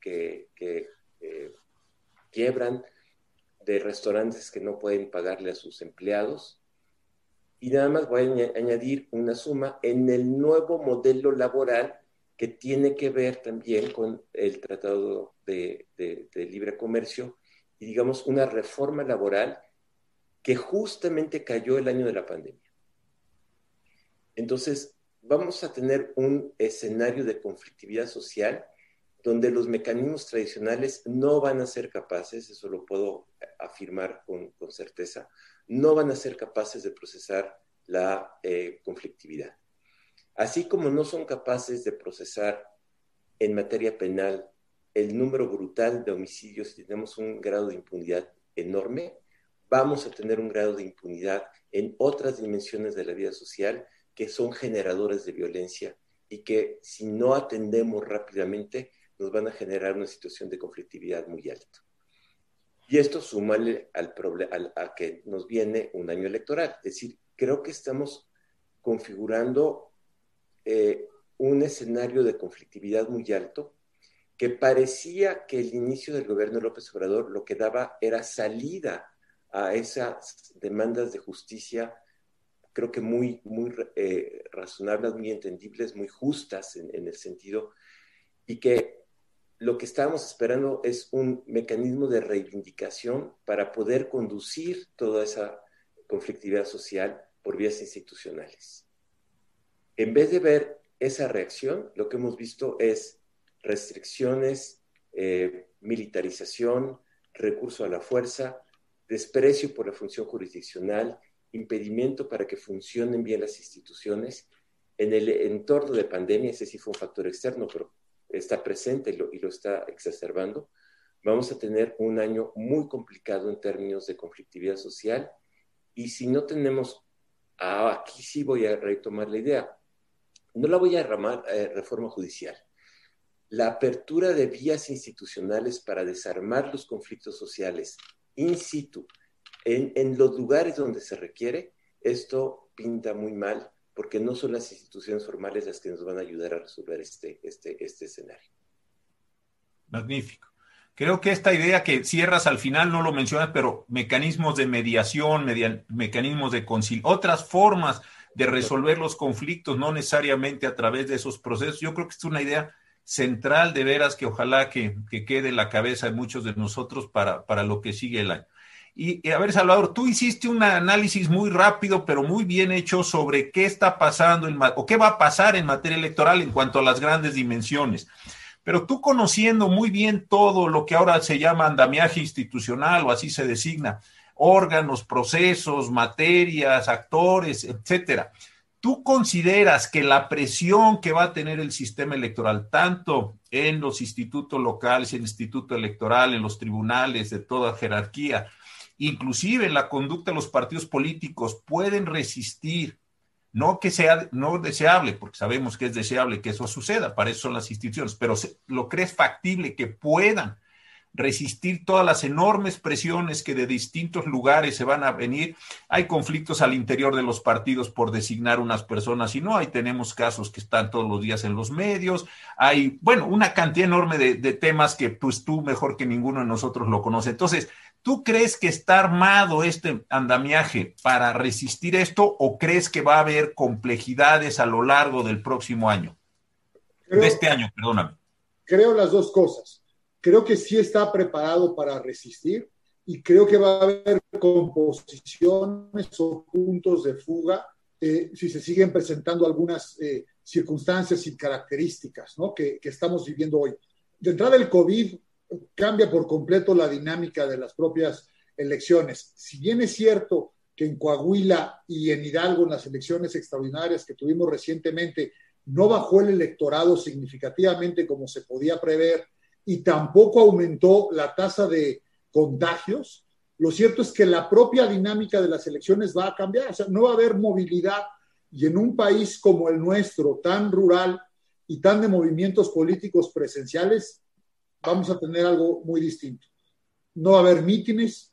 eh, quiebran, de restaurantes que no pueden pagarle a sus empleados. Y nada más voy a añadir una suma en el nuevo modelo laboral que tiene que ver también con el Tratado de, Libre Comercio y digamos una reforma laboral que justamente cayó el año de la pandemia. Entonces, vamos a tener un escenario de conflictividad social donde los mecanismos tradicionales no van a ser capaces, eso lo puedo afirmar con, certeza, no van a ser capaces de procesar la eh, conflictividad. Así como no son capaces de procesar en materia penal el número brutal de homicidios tenemos un grado de impunidad enorme, vamos a tener un grado de impunidad en otras dimensiones de la vida social que son generadores de violencia y que si no atendemos rápidamente nos van a generar una situación de conflictividad muy alta. Y esto súmale al, al a que nos viene un año electoral. Es decir, creo que estamos configurando eh, un escenario de conflictividad muy alto que parecía que el inicio del gobierno de López Obrador lo que daba era salida a esas demandas de justicia, creo que muy, muy eh, razonables, muy entendibles, muy justas en, en el sentido, y que lo que estábamos esperando es un mecanismo de reivindicación para poder conducir toda esa conflictividad social por vías institucionales. En vez de ver esa reacción, lo que hemos visto es restricciones, eh, militarización, recurso a la fuerza, desprecio por la función jurisdiccional, impedimento para que funcionen bien las instituciones. En el entorno de pandemia, ese sí fue un factor externo, pero está presente y lo, y lo está exacerbando, vamos a tener un año muy complicado en términos de conflictividad social y si no tenemos, ah, aquí sí voy a retomar la idea, no la voy a llamar eh, reforma judicial. La apertura de vías institucionales para desarmar los conflictos sociales in situ, en, en los lugares donde se requiere, esto pinta muy mal porque no son las instituciones formales las que nos van a ayudar a resolver este, este, este escenario. Magnífico. Creo que esta idea que cierras al final no lo mencionas, pero mecanismos de mediación, mecanismos de conciliación, otras formas de resolver los conflictos, no necesariamente a través de esos procesos. Yo creo que es una idea central de veras que ojalá que, que quede en la cabeza de muchos de nosotros para, para lo que sigue el año. Y, a ver, Salvador, tú hiciste un análisis muy rápido, pero muy bien hecho sobre qué está pasando en, o qué va a pasar en materia electoral en cuanto a las grandes dimensiones. Pero tú conociendo muy bien todo lo que ahora se llama andamiaje institucional o así se designa, órganos, procesos, materias, actores, etcétera. ¿Tú consideras que la presión que va a tener el sistema electoral, tanto en los institutos locales, en el instituto electoral, en los tribunales de toda jerarquía, inclusive en la conducta de los partidos políticos pueden resistir, no que sea no deseable, porque sabemos que es deseable que eso suceda, para eso son las instituciones, pero lo crees factible que puedan resistir todas las enormes presiones que de distintos lugares se van a venir. Hay conflictos al interior de los partidos por designar unas personas y no, ahí tenemos casos que están todos los días en los medios, hay, bueno, una cantidad enorme de, de temas que pues tú mejor que ninguno de nosotros lo conoce. Entonces, ¿Tú crees que está armado este andamiaje para resistir esto o crees que va a haber complejidades a lo largo del próximo año? de este año, perdóname. Creo las dos cosas. Creo que sí está preparado para resistir y creo que va a haber composiciones o puntos de fuga eh, si se siguen presentando algunas eh, circunstancias y características ¿no? que, que estamos viviendo hoy. De entrada, el COVID cambia por completo la dinámica de las propias elecciones. Si bien es cierto que en Coahuila y en Hidalgo, en las elecciones extraordinarias que tuvimos recientemente, no bajó el electorado significativamente como se podía prever y tampoco aumentó la tasa de contagios, lo cierto es que la propia dinámica de las elecciones va a cambiar, o sea, no va a haber movilidad y en un país como el nuestro, tan rural y tan de movimientos políticos presenciales, vamos a tener algo muy distinto. No va a haber mítines.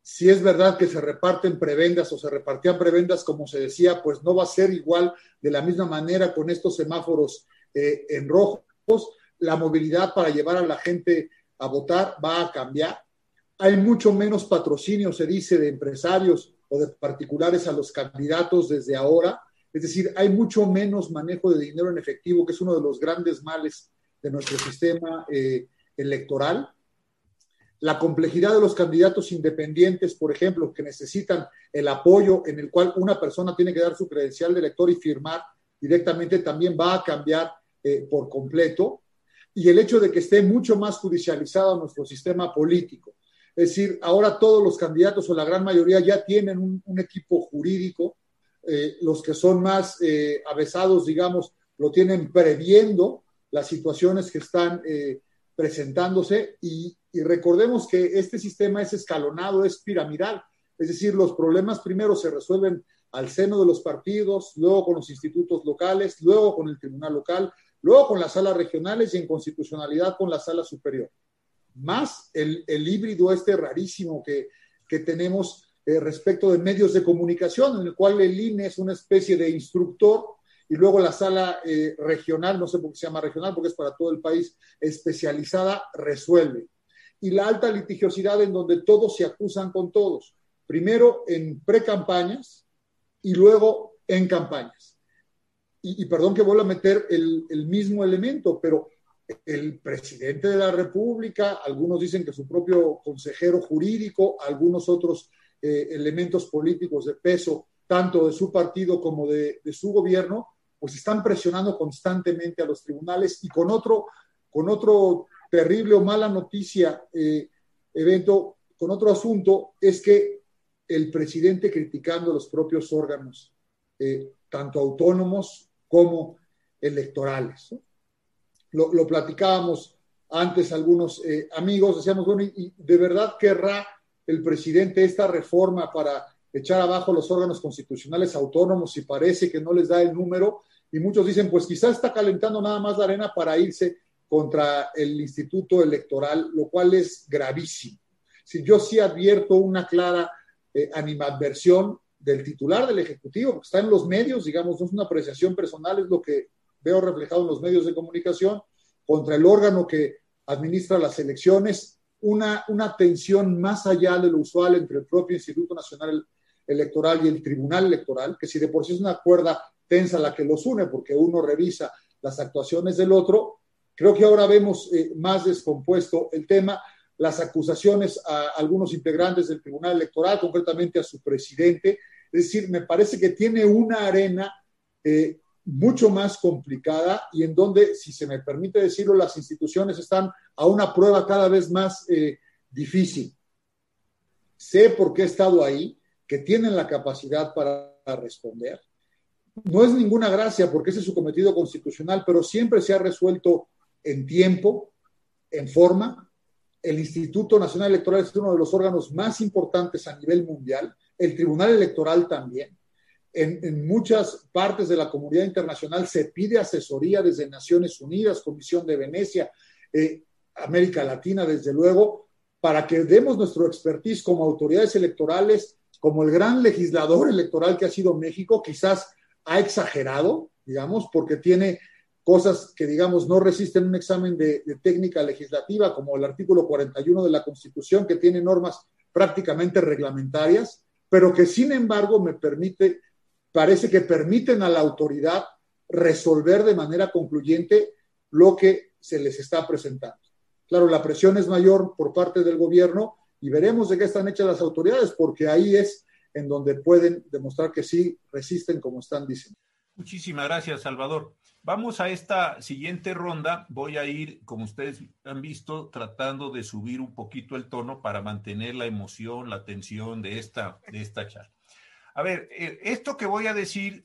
Si es verdad que se reparten prebendas o se repartían prebendas, como se decía, pues no va a ser igual de la misma manera con estos semáforos eh, en rojos. La movilidad para llevar a la gente a votar va a cambiar. Hay mucho menos patrocinio, se dice, de empresarios o de particulares a los candidatos desde ahora. Es decir, hay mucho menos manejo de dinero en efectivo, que es uno de los grandes males de nuestro sistema eh, electoral. la complejidad de los candidatos independientes, por ejemplo, que necesitan el apoyo en el cual una persona tiene que dar su credencial de elector y firmar directamente, también va a cambiar eh, por completo. Y el hecho de que esté mucho más judicializado nuestro sistema político. Es decir, ahora todos los candidatos o la gran mayoría ya tienen un, equipo jurídico. Eh, los que son más eh, avesados, digamos, lo tienen previendo las situaciones que están presentándose y, recordemos que este sistema es escalonado, es piramidal, es decir, los problemas primero se resuelven al seno de los partidos, luego con los institutos locales, luego con el tribunal local, luego con las salas regionales y en constitucionalidad con la sala superior. Más el, híbrido este rarísimo que, tenemos eh, respecto de medios de comunicación, en el cual el INE es una especie de instructor y luego la sala eh, regional, no sé por qué se llama regional, porque es para todo el país, especializada, resuelve. Y la alta litigiosidad en donde todos se acusan con todos, primero en pre-campañas y luego en campañas. Y, perdón que vuelva a meter el, mismo elemento, pero el presidente de la República, algunos dicen que su propio consejero jurídico, algunos otros eh, elementos políticos de peso, tanto de su partido como de, su gobierno, pues están presionando constantemente a los tribunales y con otro, con otro terrible o mala noticia, eh, evento, con otro asunto, es que el presidente criticando los propios órganos, eh, tanto autónomos como electorales. Lo, platicábamos antes algunos eh, amigos, decíamos, bueno, ¿y de verdad querrá el presidente esta reforma para echar abajo los órganos constitucionales autónomos y parece que no les da el número? y muchos dicen, pues quizás está calentando nada más la arena para irse contra el instituto electoral, lo cual es gravísimo. Si yo sí advierto una clara eh, animadversión del titular del Ejecutivo, porque está en los medios, digamos, no es una apreciación personal, es lo que veo reflejado en los medios de comunicación, contra el órgano que administra las elecciones, una, una tensión más allá de lo usual entre el propio Instituto Nacional Electoral y el Tribunal Electoral, que si de por sí es una cuerda tensa la que los une, porque uno revisa las actuaciones del otro. Creo que ahora vemos eh, más descompuesto el tema, las acusaciones a algunos integrantes del Tribunal Electoral, concretamente a su presidente. Es decir, me parece que tiene una arena eh, mucho más complicada y en donde, si se me permite decirlo, las instituciones están a una prueba cada vez más eh, difícil. Sé por qué he estado ahí, que tienen la capacidad para responder no es ninguna gracia porque ese es su cometido constitucional, pero siempre se ha resuelto en tiempo, en forma. El Instituto Nacional Electoral es uno de los órganos más importantes a nivel mundial, el Tribunal Electoral también. En, muchas partes de la comunidad internacional se pide asesoría desde Naciones Unidas, Comisión de Venecia, eh, América Latina, desde luego, para que demos nuestro expertise como autoridades electorales, como el gran legislador electoral que ha sido México, quizás ha exagerado, digamos, porque tiene cosas que, digamos, no resisten un examen de, técnica legislativa, como el artículo 41 de la Constitución, que tiene normas prácticamente reglamentarias, pero que, sin embargo, me permite, parece que permiten a la autoridad resolver de manera concluyente lo que se les está presentando. Claro, la presión es mayor por parte del gobierno y veremos de qué están hechas las autoridades, porque ahí es en donde pueden demostrar que sí resisten como están diciendo. Muchísimas gracias, Salvador. Vamos a esta siguiente ronda. Voy a ir, como ustedes han visto, tratando de subir un poquito el tono para mantener la emoción, la tensión de esta, de esta charla. A ver, eh, esto que voy a decir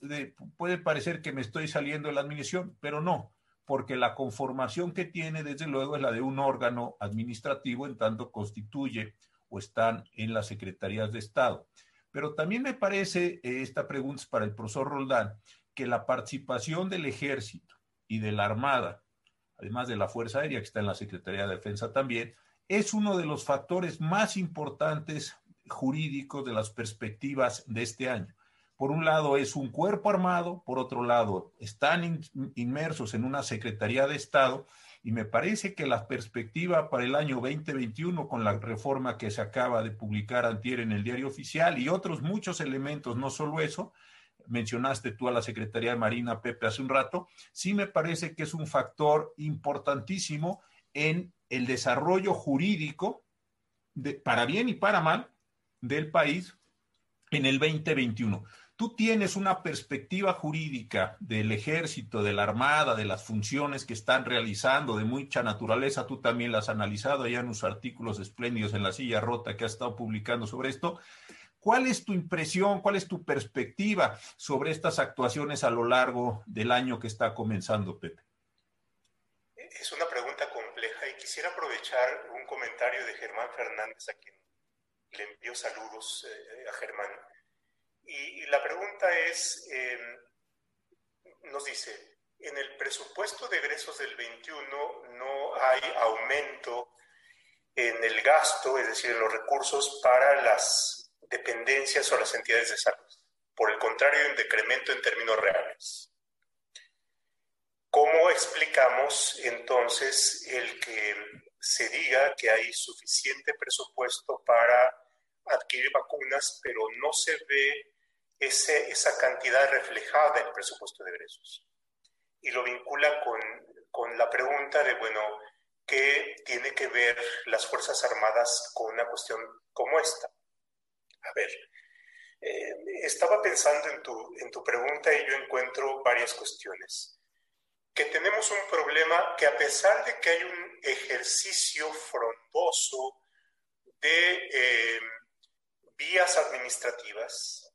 puede parecer que me estoy saliendo de la administración, pero no, porque la conformación que tiene, desde luego, es la de un órgano administrativo, en tanto constituye o están en las secretarías de Estado. Pero también me parece, eh, esta pregunta es para el profesor Roldán, que la participación del ejército y de la Armada, además de la Fuerza Aérea, que está en la Secretaría de Defensa también, es uno de los factores más importantes jurídicos de las perspectivas de este año. Por un lado es un cuerpo armado, por otro lado están inmersos en una Secretaría de Estado y me parece que la perspectiva para el año 2021 con la reforma que se acaba de publicar antier en el diario oficial y otros muchos elementos, no solo eso, mencionaste tú a la Secretaría de Marina, Pepe, hace un rato, sí me parece que es un factor importantísimo en el desarrollo jurídico para bien y para mal, del país en el 2021. Tú tienes una perspectiva jurídica del ejército, de la armada, de las funciones que están realizando de mucha naturaleza. Tú también las has analizado allá en unos artículos espléndidos en la silla rota que has estado publicando sobre esto. ¿Cuál es tu impresión, cuál es tu perspectiva sobre estas actuaciones a lo largo del año que está comenzando, Pepe? Es una pregunta compleja y quisiera aprovechar un comentario de Germán Fernández, a quien le envío saludos eh, a Germán. Y, la pregunta es, em, nos dice, en el presupuesto de egresos del 21 no hay aumento en el gasto, es decir, en los recursos para las dependencias o las entidades de salud. Por el contrario, hay un decremento en términos reales. ¿Cómo explicamos entonces el que se diga que hay suficiente presupuesto para adquirir vacunas, pero no se ve ese, esa cantidad reflejada en el presupuesto de egresos? Y lo vincula con, con la pregunta de, bueno, ¿qué tiene que ver las Fuerzas Armadas con una cuestión como esta? A ver, eh, estaba pensando en tu, en tu pregunta y yo encuentro varias cuestiones. Que tenemos un problema que a pesar de que hay un ejercicio frondoso de eh, vías administrativas,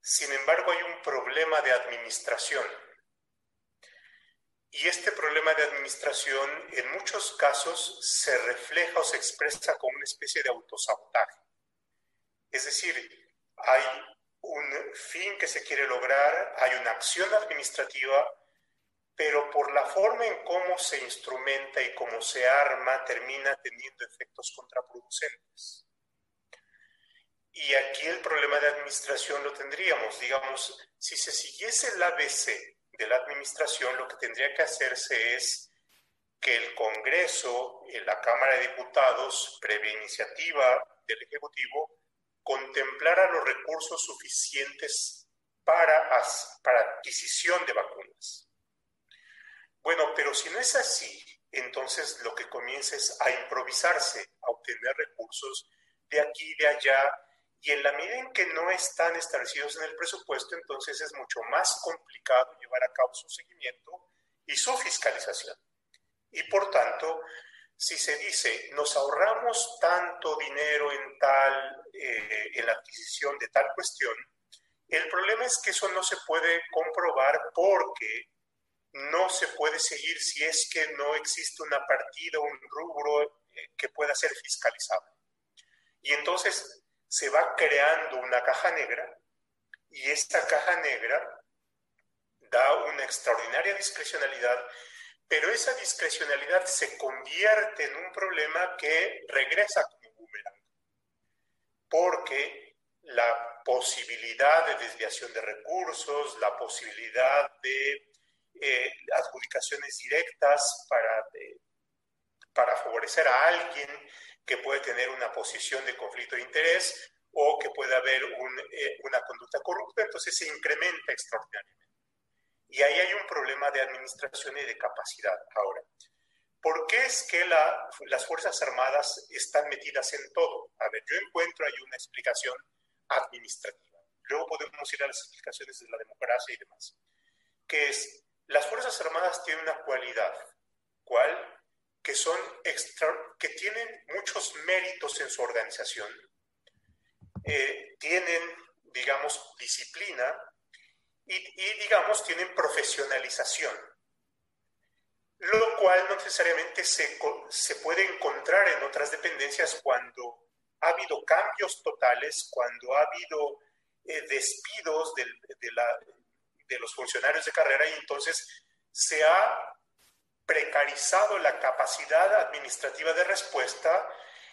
sin embargo hay un problema de administración. Y este problema de administración en muchos casos se refleja o se expresa como una especie de autosabotaje. Es decir, hay un fin que se quiere lograr, hay una acción administrativa, pero por la forma en cómo se instrumenta y cómo se arma, termina teniendo efectos contraproducentes. Y aquí el problema de administración lo tendríamos, digamos, si se siguiese el ABC de la administración, lo que tendría que hacerse es que el Congreso, la Cámara de Diputados, previa iniciativa del Ejecutivo, contemplara los recursos suficientes para, para adquisición de vacunas. Bueno, pero si no es así, entonces lo que comienza es a improvisarse, a obtener recursos de aquí de allá, y en la medida en que no están establecidos en el presupuesto, entonces es mucho más complicado llevar a cabo su seguimiento y su fiscalización. Y por tanto, si se dice, nos ahorramos tanto dinero en tal, eh, en la adquisición de tal cuestión, el problema es que eso no se puede comprobar porque no se puede seguir si es que no existe una partida, un rubro eh, que pueda ser fiscalizable. Y entonces se va creando una caja negra y esta caja negra da una extraordinaria discrecionalidad pero esa discrecionalidad se convierte en un problema que regresa como boomerang, porque la posibilidad de desviación de recursos, la posibilidad de eh, adjudicaciones directas para, para favorecer a alguien que puede tener una posición de conflicto de interés o que puede haber eh, una conducta corrupta, entonces se incrementa extraordinariamente. Y ahí hay un problema de administración y de capacidad. Ahora, ¿por qué es que las Fuerzas Armadas están metidas en todo? A ver, yo encuentro ahí una explicación administrativa. Luego podemos ir a las explicaciones de la democracia y demás. Que es, las Fuerzas Armadas tienen una cualidad. ¿Cuál? Que son extra, que tienen muchos méritos en su organización. Eh, tienen, digamos, disciplina, y, digamos, tienen profesionalización, lo cual no necesariamente se, se puede encontrar en otras dependencias cuando ha habido cambios totales, cuando ha habido eh, despidos de, la, de los funcionarios de carrera y entonces se ha precarizado la capacidad administrativa de respuesta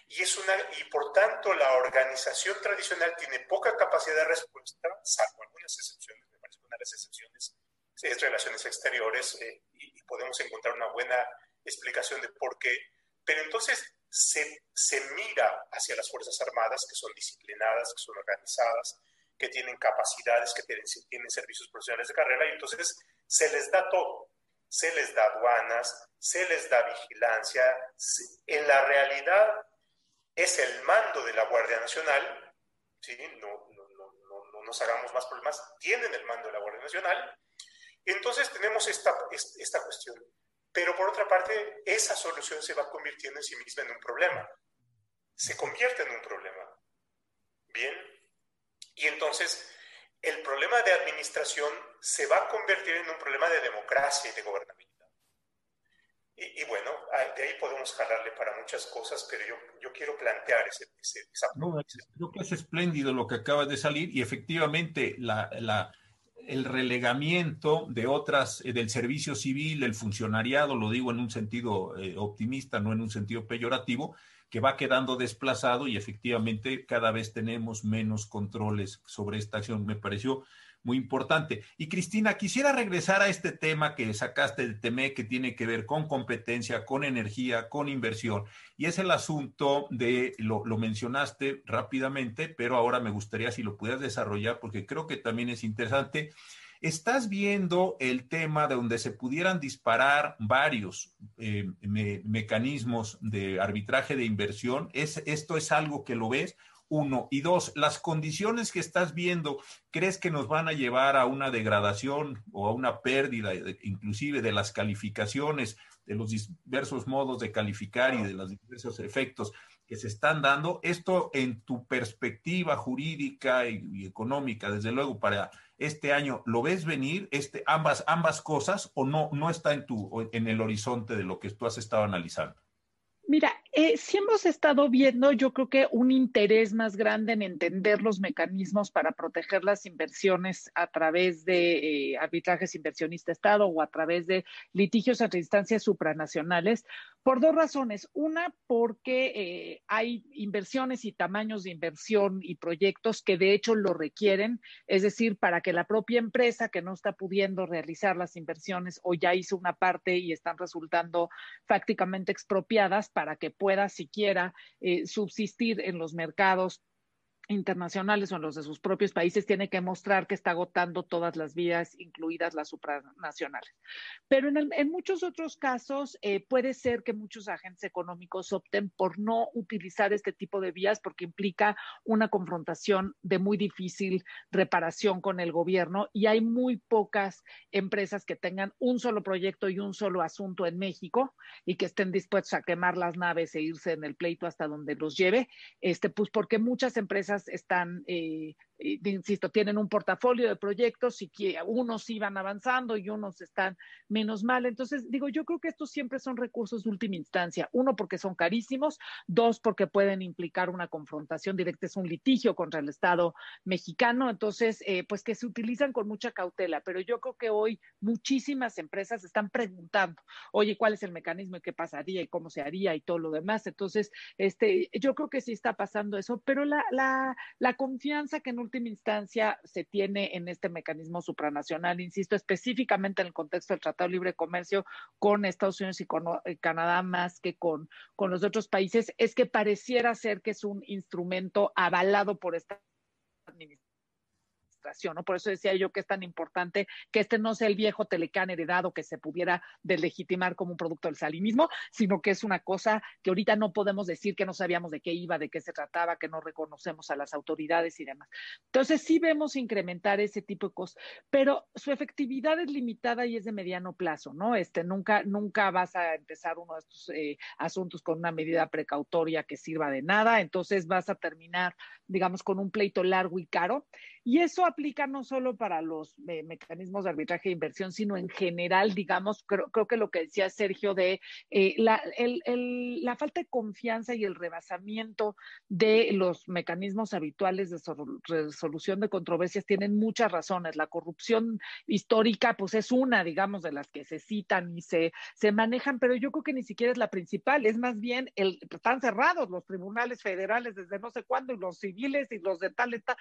y es una y por tanto la organización tradicional tiene poca capacidad de respuesta, salvo algunas excepciones una de las excepciones es relaciones exteriores eh, y, podemos encontrar una buena explicación de por qué. Pero entonces se, se mira hacia las Fuerzas Armadas que son disciplinadas, que son organizadas, que tienen capacidades, que tienen, tienen servicios profesionales de carrera y entonces se les da todo. Se les da aduanas, se les da vigilancia. En la realidad, es el mando de la Guardia Nacional, ¿sí? no, no, no, no nos hagamos más problemas, tienen el mando de la Guardia Nacional, entonces tenemos esta, esta cuestión. Pero por otra parte, esa solución se va convirtiendo en sí misma en un problema. Se convierte en un problema. Bien. Y entonces el problema de administración se va a convertir en un problema de democracia y de gobernabilidad. Y, bueno, de ahí podemos jalarle para muchas cosas, pero yo, yo quiero plantear ese, esa... No, creo que es espléndido lo que acaba de salir y efectivamente la, la el relegamiento de otras, eh, del servicio civil, del funcionariado, lo digo en un sentido eh, optimista, no en un sentido peyorativo, que va quedando desplazado y efectivamente cada vez tenemos menos controles sobre esta acción. Me pareció muy importante. Y Cristina, quisiera regresar a este tema que sacaste del TEME que tiene que ver con competencia, con energía, con inversión. Y es el asunto de, lo, lo mencionaste rápidamente, pero ahora me gustaría si lo pudieras desarrollar porque creo que también es interesante. Estás viendo el tema de donde se pudieran disparar varios eh, mecanismos de arbitraje de inversión. ¿Es, ¿Esto es algo que lo ves? Uno. Y dos, las condiciones que estás viendo, ¿crees que nos van a llevar a una degradación o a una pérdida, inclusive de las calificaciones, de los diversos modos de calificar y de los diversos efectos que se están dando? Esto en tu perspectiva jurídica y, económica, desde luego, para este año, ¿lo ves venir este, ambas, ambas cosas o no, no está en, tu, en el horizonte de lo que tú has estado analizando? Mira, eh, sí hemos estado viendo, yo creo que un interés más grande en entender los mecanismos para proteger las inversiones a través de eh, arbitrajes inversionista-Estado o a través de litigios a instancias supranacionales, por dos razones. Una, porque eh, hay inversiones y tamaños de inversión y proyectos que de hecho lo requieren, es decir, para que la propia empresa que no está pudiendo realizar las inversiones o ya hizo una parte y están resultando fácticamente expropiadas, para que pueda siquiera eh, subsistir en los mercados internacionales o en los de sus propios países tiene que mostrar que está agotando todas las vías, incluidas las supranacionales. Pero en, en muchos otros casos eh, puede ser que muchos agentes económicos opten por no utilizar este tipo de vías porque implica una confrontación de muy difícil reparación con el gobierno y hay muy pocas empresas que tengan un solo proyecto y un solo asunto en México y que estén dispuestos a quemar las naves e irse en el pleito hasta donde los lleve, este, pues porque muchas empresas están eh, insisto, tienen un portafolio de proyectos y que unos iban avanzando y unos están menos mal. Entonces, digo, yo creo que estos siempre son recursos de última instancia. Uno, porque son carísimos. Dos, porque pueden implicar una confrontación directa, es un litigio contra el Estado mexicano. Entonces, eh, pues que se utilizan con mucha cautela. Pero yo creo que hoy muchísimas empresas están preguntando, oye, ¿cuál es el mecanismo y qué pasaría y cómo se haría y todo lo demás? Entonces, este, yo creo que sí está pasando eso, pero la, la, la confianza que no última instancia se tiene en este mecanismo supranacional, insisto, específicamente en el contexto del Tratado de Libre Comercio con Estados Unidos y con eh, Canadá más que con, con los otros países, es que pareciera ser que es un instrumento avalado por esta administración Por eso decía yo que es tan importante que este no sea el viejo Telecán heredado que se pudiera deslegitimar como un producto del salinismo, sino que es una cosa que ahorita no podemos decir que no sabíamos de qué iba, de qué se trataba, que no reconocemos a las autoridades y demás. Entonces sí vemos incrementar ese tipo de cosas, pero su efectividad es limitada y es de mediano plazo, ¿no? Este, nunca, nunca vas a empezar uno de estos eh, asuntos con una medida precautoria que sirva de nada, entonces vas a terminar, digamos, con un pleito largo y caro. Y eso aplica no solo para los eh, mecanismos de arbitraje de inversión, sino en general, digamos, creo, creo que lo que decía Sergio de eh, la, falta de confianza y el rebasamiento de los mecanismos habituales de resolución de controversias tienen muchas razones. La corrupción histórica, pues es una, digamos, de las que se citan y se, se manejan, pero yo creo que ni siquiera es la principal, es más bien, el, están cerrados los tribunales federales desde no sé cuándo y los civiles y los de tal, tal.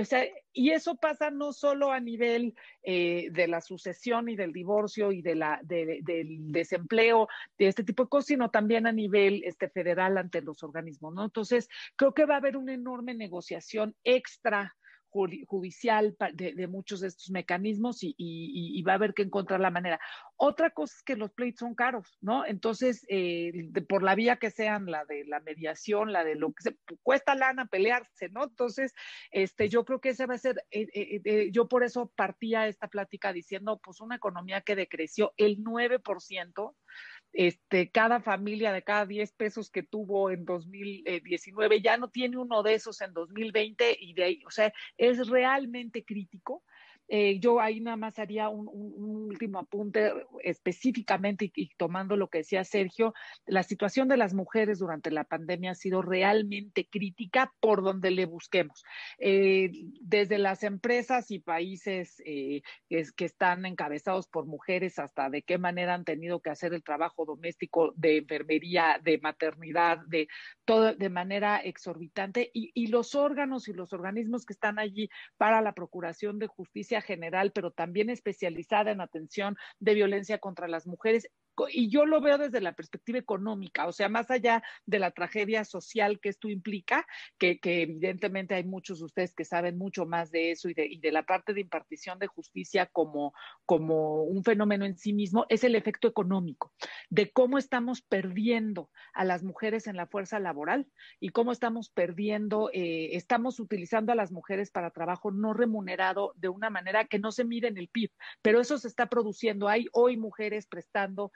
O sea, y eso pasa no solo a nivel eh, de la sucesión y del divorcio y de la, de, del desempleo, de este tipo de cosas, sino también a nivel este, federal ante los organismos, ¿no? Entonces, creo que va a haber una enorme negociación extra judicial de, muchos de estos mecanismos y, va a haber que encontrar la manera. Otra cosa es que los pleitos son caros, ¿no? Entonces, eh, por la vía que sean, la de la mediación, la de lo que se cuesta lana pelearse, ¿no? Entonces, este, yo creo que ese va a ser, eh, eh, yo por eso partía esta plática diciendo, pues una economía que decreció el 9%, este, cada familia de cada 10 pesos que tuvo en 2019 ya no tiene uno de esos en 2020 y de ahí, o sea, es realmente crítico eh, yo ahí nada más haría un, último apunte específicamente y, tomando lo que decía Sergio, la situación de las mujeres durante la pandemia ha sido realmente crítica por donde le busquemos. Eh, desde las empresas y países eh, que, están encabezados por mujeres hasta de qué manera han tenido que hacer el trabajo doméstico de enfermería, de maternidad, de todo de manera exorbitante y, y los órganos y los organismos que están allí para la procuración de justicia general, pero también especializada en atención de violencia contra las mujeres, y yo lo veo desde la perspectiva económica, o sea, más allá de la tragedia social que esto implica, que, evidentemente hay muchos de ustedes que saben mucho más de eso y de, la parte de impartición de justicia como, como un fenómeno en sí mismo, es el efecto económico, de cómo estamos perdiendo a las mujeres en la fuerza laboral y cómo estamos perdiendo, eh, estamos utilizando a las mujeres para trabajo no remunerado de una manera que no se mide en el PIB, pero eso se está produciendo. Hay hoy mujeres prestando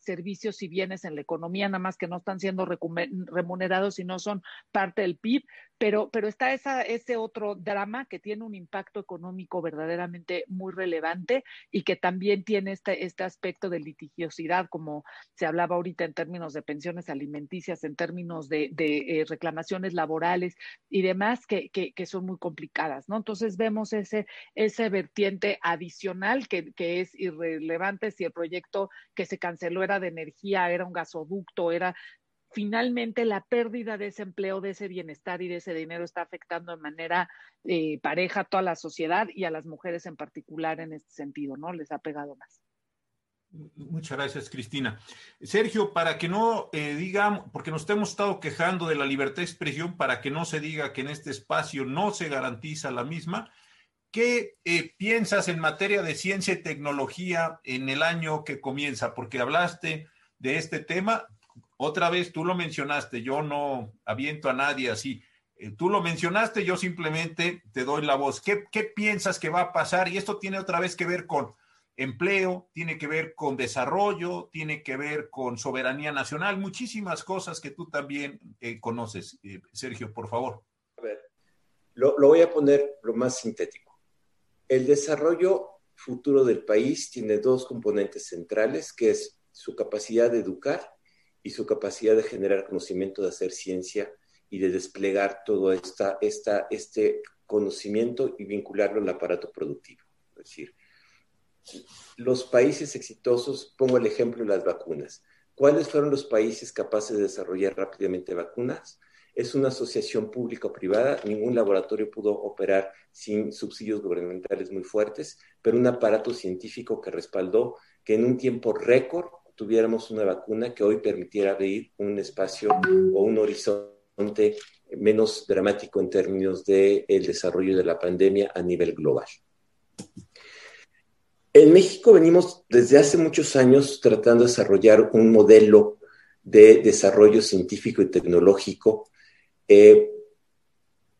servicios y bienes en la economía, nada más que no están siendo remunerados y no son parte del PIB, pero, pero está esa, ese otro drama que tiene un impacto económico verdaderamente muy relevante y que también tiene este, este aspecto de litigiosidad, como se hablaba ahorita en términos de pensiones alimenticias, en términos de, de eh, reclamaciones laborales y demás, que, que, que, son muy complicadas, ¿no? Entonces vemos ese, ese vertiente adicional que, que es irrelevante si el proyecto que se canceló era de energía, era un gasoducto, era finalmente la pérdida de ese empleo, de ese bienestar y de ese dinero está afectando de manera eh, pareja a toda la sociedad y a las mujeres en particular en este sentido, ¿no? Les ha pegado más. Muchas gracias, Cristina. Sergio, para que no eh, digamos, porque nos hemos estado quejando de la libertad de expresión, para que no se diga que en este espacio no se garantiza la misma, ¿Qué eh, piensas en materia de ciencia y tecnología en el año que comienza? Porque hablaste de este tema, otra vez tú lo mencionaste, yo no aviento a nadie así. Eh, tú lo mencionaste, yo simplemente te doy la voz. ¿Qué, ¿Qué piensas que va a pasar? Y esto tiene otra vez que ver con empleo, tiene que ver con desarrollo, tiene que ver con soberanía nacional, muchísimas cosas que tú también eh, conoces. Sergio, por favor. A ver, lo voy a poner lo más sintético el desarrollo futuro del país tiene dos componentes centrales, que es su capacidad de educar y su capacidad de generar conocimiento, de hacer ciencia y de desplegar todo esta, este conocimiento y vincularlo al aparato productivo. Es decir, los países exitosos, pongo el ejemplo de las vacunas. ¿Cuáles fueron los países capaces de desarrollar rápidamente vacunas? Es una asociación público-privada, ningún laboratorio pudo operar sin subsidios gubernamentales muy fuertes, pero un aparato científico que respaldó que en un tiempo récord tuviéramos una vacuna que hoy permitiera abrir un espacio o un horizonte menos dramático en términos del el desarrollo de la pandemia a nivel global. En México venimos desde hace muchos años tratando de desarrollar un modelo de desarrollo científico y tecnológico eh,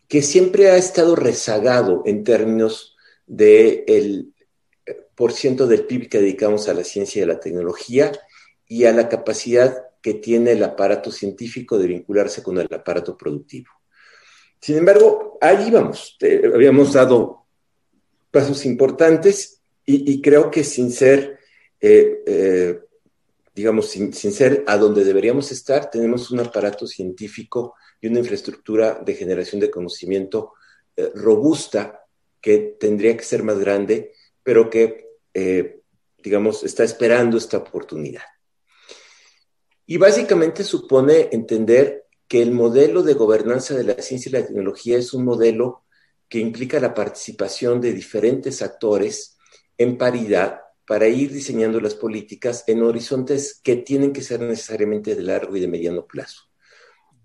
que siempre ha estado rezagado en términos del de eh, por ciento del PIB que dedicamos a la ciencia y a la tecnología y a la capacidad que tiene el aparato científico de vincularse con el aparato productivo. Sin embargo, ahí vamos, habíamos dado pasos importantes y, creo que sin ser, eh, digamos, sin, ser a donde deberíamos estar, tenemos un aparato científico y una infraestructura de generación de conocimiento eh, robusta que tendría que ser más grande, pero que, eh, digamos, está esperando esta oportunidad. Y básicamente supone entender que el modelo de gobernanza de la ciencia y la tecnología es un modelo que implica la participación de diferentes actores en paridad para ir diseñando las políticas en horizontes que tienen que ser necesariamente de largo y de mediano plazo.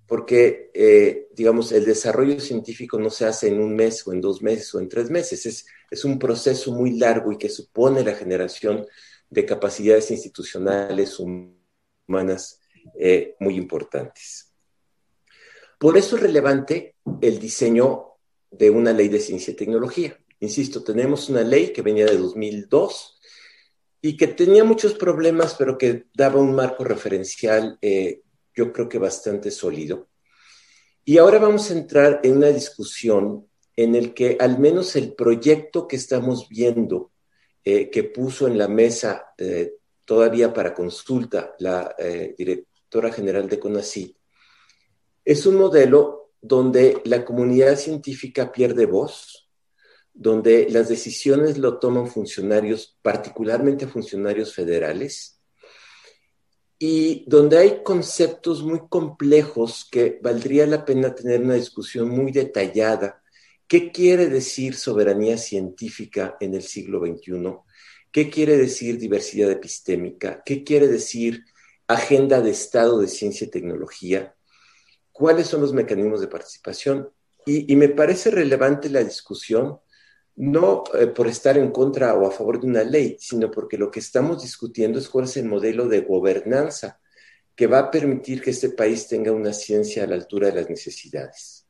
porque, eh, digamos, el desarrollo científico no se hace en un mes o en dos meses o en tres meses, es, es un proceso muy largo y que supone la generación de capacidades institucionales humanas eh, muy importantes. Por eso es relevante el diseño de una ley de ciencia y tecnología. Insisto, tenemos una ley que venía de 2002 y que tenía muchos problemas, pero que daba un marco referencial eh, yo creo que bastante sólido. Y ahora vamos a entrar en una discusión en el que al menos el proyecto que estamos viendo, eh, que puso en la mesa eh, todavía para consulta la directora general de CONACYT, es un modelo donde la comunidad científica pierde voz, donde las decisiones lo toman funcionarios, particularmente funcionarios federales, y donde hay conceptos muy complejos que valdría la pena tener una discusión muy detallada. ¿Qué quiere decir soberanía científica en el siglo XXI? ¿Qué quiere decir diversidad epistémica? ¿Qué quiere decir agenda de Estado de ciencia y tecnología? ¿Cuáles son los mecanismos de participación? Y, me parece relevante la discusión no eh, por estar en contra o a favor de una ley, sino porque lo que estamos discutiendo es cuál es el modelo de gobernanza que va a permitir que este país tenga una ciencia a la altura de las necesidades.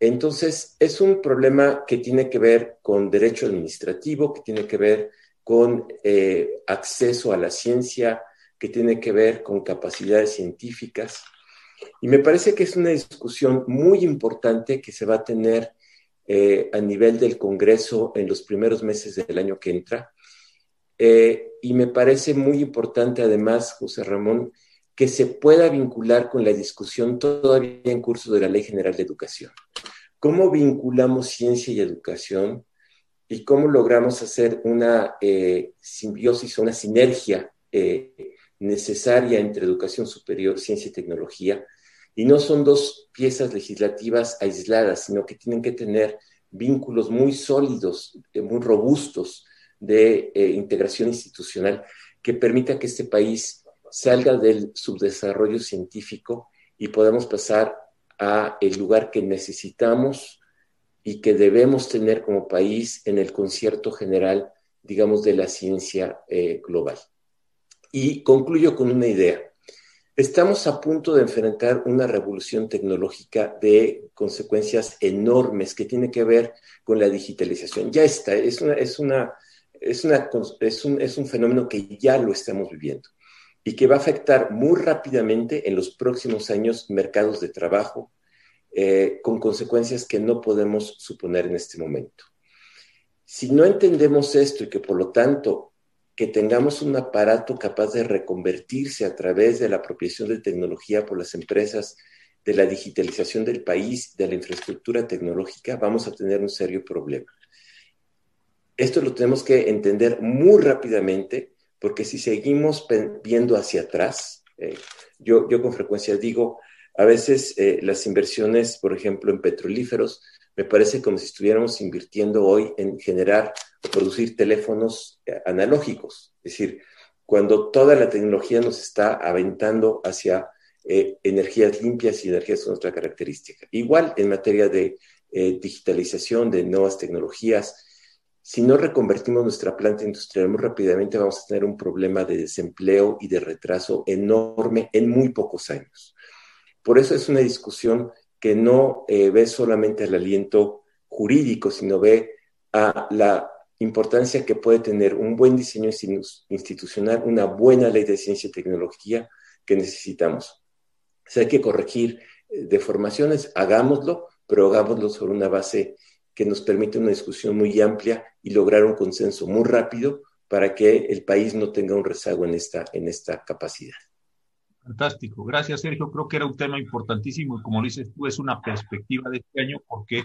Entonces, es un problema que tiene que ver con derecho administrativo, que tiene que ver con eh, acceso a la ciencia, que tiene que ver con capacidades científicas. Y me parece que es una discusión muy importante que se va a tener eh, a nivel del Congreso en los primeros meses del año que entra. Eh, y me parece muy importante, además, José Ramón, que se pueda vincular con la discusión todavía en curso de la Ley General de Educación. ¿Cómo vinculamos ciencia y educación y cómo logramos hacer una eh, simbiosis, una sinergia necesaria entre educación superior, ciencia y tecnología? Y no son dos piezas legislativas aisladas, sino que tienen que tener vínculos muy sólidos, eh, muy robustos de eh, integración institucional que permita que este país salga del subdesarrollo científico y podamos pasar a el lugar que necesitamos y que debemos tener como país en el concierto general, digamos, de la ciencia eh, global. Y concluyo con una idea. Estamos a punto de enfrentar una revolución tecnológica de consecuencias enormes que tiene que ver con la digitalización. Ya está, es, una, es, una, es, una, es, un, es un fenómeno que ya lo estamos viviendo y que va a afectar muy rápidamente en los próximos años mercados de trabajo, eh, con consecuencias que no podemos suponer en este momento. Si no entendemos esto y que por lo tanto que tengamos un aparato capaz de reconvertirse a través de la apropiación de tecnología por las empresas, de la digitalización del país, de la infraestructura tecnológica, vamos a tener un serio problema. Esto lo tenemos que entender muy rápidamente, porque si seguimos viendo hacia atrás, eh, yo, yo con frecuencia digo, a veces eh, las inversiones, por ejemplo, en petrolíferos, me parece como si estuviéramos invirtiendo hoy en generar producir teléfonos eh, analógicos. Es decir, cuando toda la tecnología nos está aventando hacia eh, energías limpias y energías con otra característica. Igual en materia de eh, digitalización, de nuevas tecnologías, si no reconvertimos nuestra planta industrial muy rápidamente, vamos a tener un problema de desempleo y de retraso enorme en muy pocos años. Por eso es una discusión que no ve solamente el aliento jurídico, sino ve a la importancia que puede tener un buen diseño institucional, una buena ley de ciencia y tecnología que necesitamos. Si hay que corregir eh, deformaciones, hagámoslo, pero hagámoslo sobre una base que nos permite una discusión muy amplia y lograr un consenso muy rápido para que el país no tenga un rezago en esta, en esta capacidad. Fantástico. Gracias, Sergio. Creo que era un tema importantísimo y como dices tú, es una perspectiva de este año porque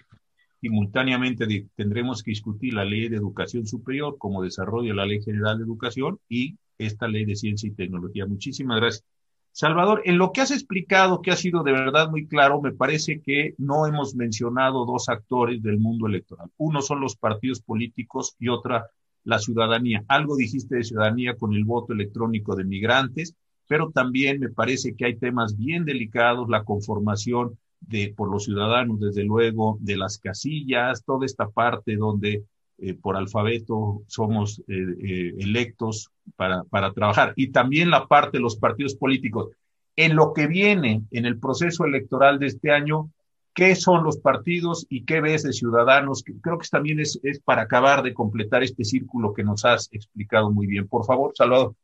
simultáneamente tendremos que discutir la ley de educación superior como desarrollo de la ley general de educación y esta ley de ciencia y tecnología. Muchísimas gracias. Salvador, en lo que has explicado, que ha sido de verdad muy claro, me parece que no hemos mencionado dos actores del mundo electoral. Uno son los partidos políticos y otra la ciudadanía. Algo dijiste de ciudadanía con el voto electrónico de migrantes pero también me parece que hay temas bien delicados, la conformación de, por los ciudadanos, desde luego, de las casillas, toda esta parte donde eh, por alfabeto somos eh, eh, electos para, para trabajar, y también la parte de los partidos políticos. En lo que viene en el proceso electoral de este año, ¿qué son los partidos y qué ves de ciudadanos? Creo que también es, es para acabar de completar este círculo que nos has explicado muy bien. Por favor, Salvador.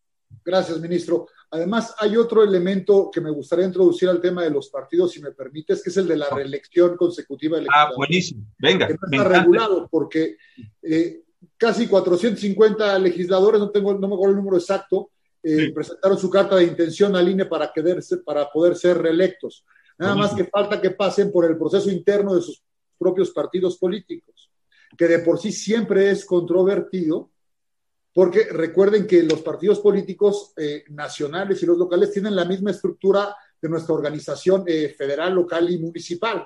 Gracias, ministro. Además, hay otro elemento que me gustaría introducir al tema de los partidos, si me permites, que es el de la reelección consecutiva electoral. Ah, buenísimo. Venga. Que no está regulado porque eh, casi 450 legisladores, no tengo, no me acuerdo el número exacto, eh, presentaron su carta de intención al INE para, quedarse, para poder ser reelectos. Nada más que falta que pasen por el proceso interno de sus propios partidos políticos, que de por sí siempre es controvertido porque recuerden que los partidos políticos eh, nacionales y los locales tienen la misma estructura de nuestra organización eh, federal, local y municipal.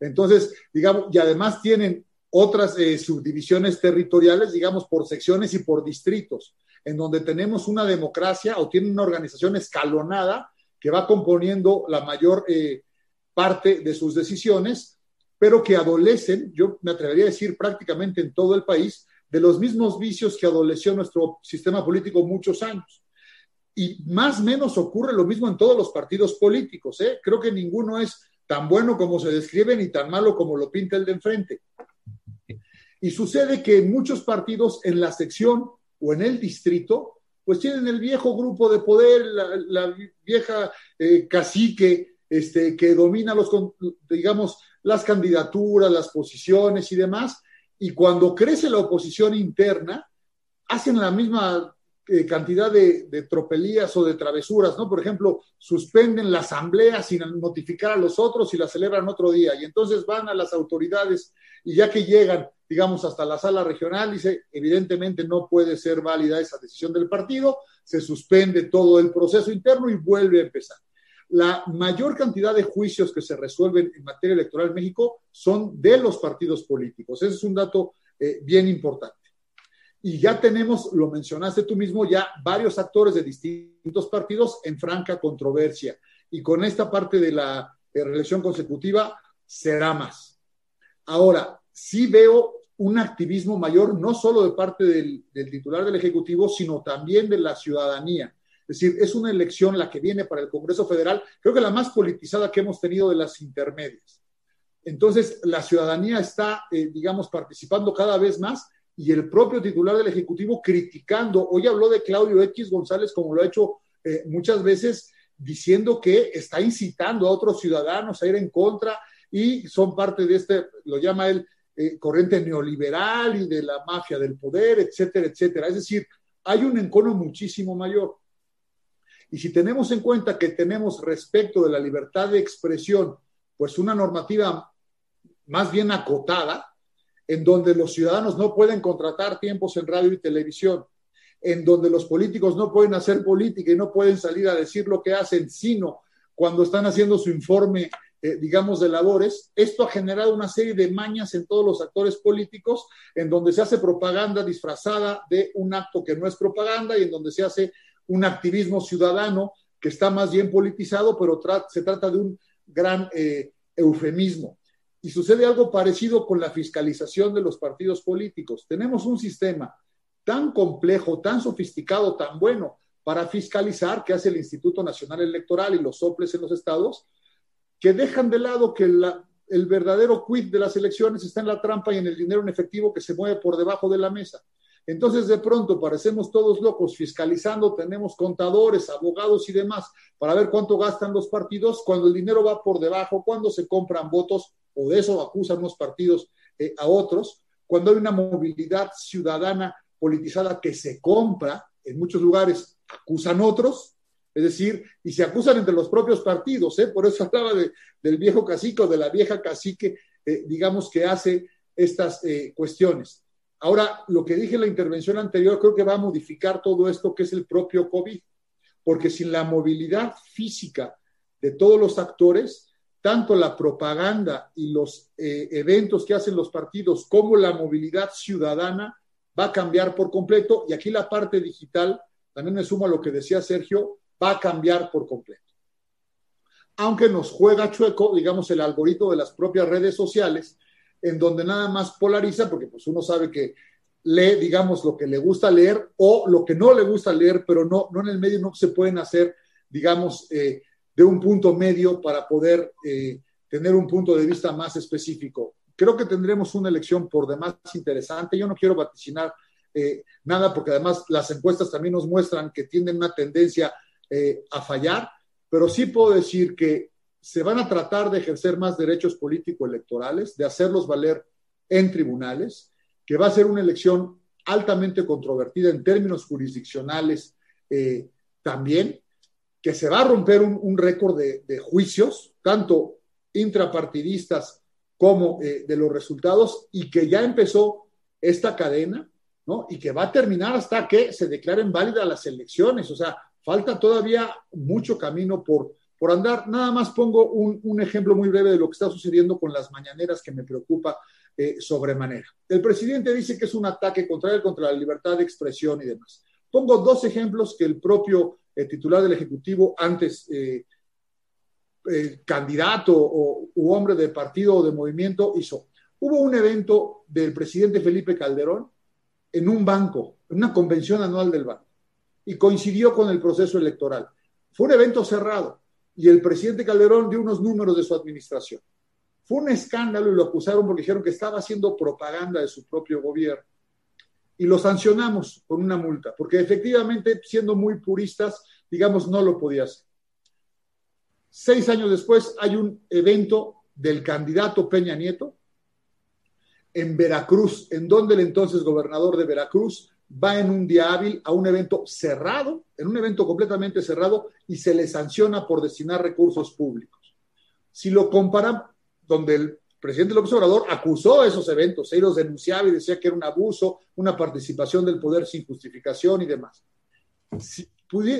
Entonces, digamos, y además tienen otras eh, subdivisiones territoriales, digamos, por secciones y por distritos, en donde tenemos una democracia o tienen una organización escalonada que va componiendo la mayor parte de sus decisiones, pero que adolecen, yo me atrevería a decir prácticamente en todo el país, de los mismos vicios que adoleció nuestro sistema político muchos años. Y más o menos ocurre lo mismo en todos los partidos políticos. ¿eh? Creo que ninguno es tan bueno como se describe ni tan malo como lo pinta el de enfrente. Y sucede que muchos partidos en la sección o en el distrito, pues tienen el viejo grupo de poder, la, vieja eh, cacique este, que domina los, digamos, las candidaturas, las posiciones y demás, y cuando crece la oposición interna, hacen la misma eh, cantidad de, tropelías o de travesuras, ¿no? Por ejemplo, suspenden la asamblea sin notificar a los otros y la celebran otro día. Y entonces van a las autoridades y ya que llegan, digamos, hasta la sala regional, dice, evidentemente no puede ser válida esa decisión del partido, se suspende todo el proceso interno y vuelve a empezar la mayor cantidad de juicios que se resuelven en materia electoral en México son de los partidos políticos. Ese es un dato eh, bien importante. Y ya tenemos, lo mencionaste tú mismo, ya varios actores de distintos partidos en franca controversia. Y con esta parte de la reelección consecutiva será más. Ahora, sí veo un activismo mayor, no solo de parte del titular del Ejecutivo, sino también de la ciudadanía es decir, es una elección la que viene para el Congreso Federal, creo que la más politizada que hemos tenido de las intermedias. Entonces, la ciudadanía está, eh, digamos, participando cada vez más y el propio titular del Ejecutivo criticando. Hoy habló de Claudio X González, como lo ha hecho eh, muchas veces, diciendo que está incitando a otros ciudadanos a ir en contra y son parte de este, lo llama él, eh, corriente neoliberal y de la mafia del poder, etcétera, etcétera. Es decir, hay un encono muchísimo mayor. Y si tenemos en cuenta que tenemos respecto de la libertad de expresión, pues una normativa más bien acotada, en donde los ciudadanos no pueden contratar tiempos en radio y televisión, en donde los políticos no pueden hacer política y no pueden salir a decir lo que hacen, sino cuando están haciendo su informe, eh, digamos, de labores, esto ha generado una serie de mañas en todos los actores políticos, en donde se hace propaganda disfrazada de un acto que no es propaganda y en donde se hace un activismo ciudadano que está más bien politizado, pero se trata de un gran eh, eufemismo. Y sucede algo parecido con la fiscalización de los partidos políticos. Tenemos un sistema tan complejo, tan sofisticado, tan bueno para fiscalizar que hace el Instituto Nacional Electoral y los soples en los estados, que dejan de lado que el verdadero quid de las elecciones está en la trampa y en el dinero en efectivo que se mueve por debajo de la mesa. Entonces de pronto parecemos todos locos fiscalizando, tenemos contadores, abogados y demás para ver cuánto gastan los partidos cuando el dinero va por debajo, cuando se compran votos o de eso acusan los partidos eh, a otros, cuando hay una movilidad ciudadana politizada que se compra, en muchos lugares acusan otros, es decir, y se acusan entre los propios partidos, ¿eh? por eso hablaba del viejo cacique o de la vieja cacique, eh, digamos, que hace estas cuestiones. Ahora, lo que dije en la intervención anterior creo que va a modificar todo esto que es el propio COVID, porque sin la movilidad física de todos los actores, tanto la propaganda y los eh, eventos que hacen los partidos como la movilidad ciudadana va a cambiar por completo. Y aquí la parte digital, también me sumo a lo que decía Sergio, va a cambiar por completo. Aunque nos juega chueco, digamos, el algoritmo de las propias redes sociales, en donde nada más polariza, porque pues uno sabe que lee, digamos, lo que le gusta leer o lo que no le gusta leer, pero no, no en el medio no se pueden hacer, digamos, eh, de un punto medio para poder eh, tener un punto de vista más específico. Creo que tendremos una elección por demás interesante. Yo no quiero vaticinar eh, nada porque además las encuestas también nos muestran que tienen una tendencia a fallar, pero sí puedo decir que se van a tratar de ejercer más derechos político-electorales, de hacerlos valer en tribunales, que va a ser una elección altamente controvertida en términos jurisdiccionales eh, también, que se va a romper un, récord de, juicios, tanto intrapartidistas como eh, de los resultados, y que ya empezó esta cadena, ¿no? Y que va a terminar hasta que se declaren válidas las elecciones. O sea, falta todavía mucho camino por, por andar. Nada más pongo un, ejemplo muy breve de lo que está sucediendo con las mañaneras que me preocupa eh, sobremanera. El presidente dice que es un ataque contra él, contra la libertad de expresión y demás. Pongo dos ejemplos que el propio eh, titular del Ejecutivo, antes eh, candidato o, u hombre de partido o de movimiento, hizo. Hubo un evento del presidente Felipe Calderón en un banco, en una convención anual del banco, y coincidió con el proceso electoral. Fue un evento cerrado y el presidente Calderón dio unos números de su administración. Fue un escándalo y lo acusaron porque dijeron que estaba haciendo propaganda de su propio gobierno. Y lo sancionamos con una multa, porque efectivamente, siendo muy puristas, digamos, no lo podía hacer. Seis años después hay un evento del candidato Peña Nieto en Veracruz, en donde el entonces gobernador de Veracruz va en un día hábil a un evento cerrado, en un evento completamente cerrado, y se le sanciona por destinar recursos públicos. Si lo comparan, donde el presidente López Obrador acusó esos eventos, y los denunciaba y decía que era un abuso, una participación del poder sin justificación y demás. Si,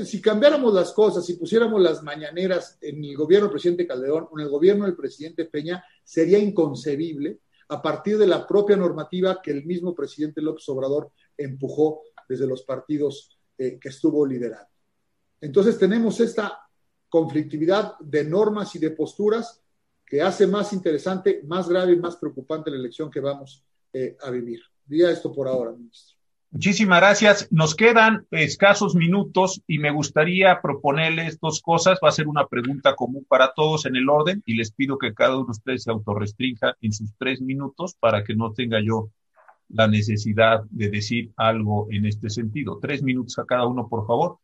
si cambiáramos las cosas, si pusiéramos las mañaneras en el gobierno del presidente Calderón o en el gobierno del presidente Peña, sería inconcebible a partir de la propia normativa que el mismo presidente López Obrador empujó desde los partidos eh, que estuvo liderando. Entonces tenemos esta conflictividad de normas y de posturas que hace más interesante, más grave y más preocupante la elección que vamos eh, a vivir. Diría esto por ahora, ministro. Muchísimas gracias. Nos quedan escasos minutos y me gustaría proponerles dos cosas. Va a ser una pregunta común para todos en el orden y les pido que cada uno de ustedes se autorrestrinja en sus tres minutos para que no tenga yo la necesidad de decir algo en este sentido. Tres minutos a cada uno, por favor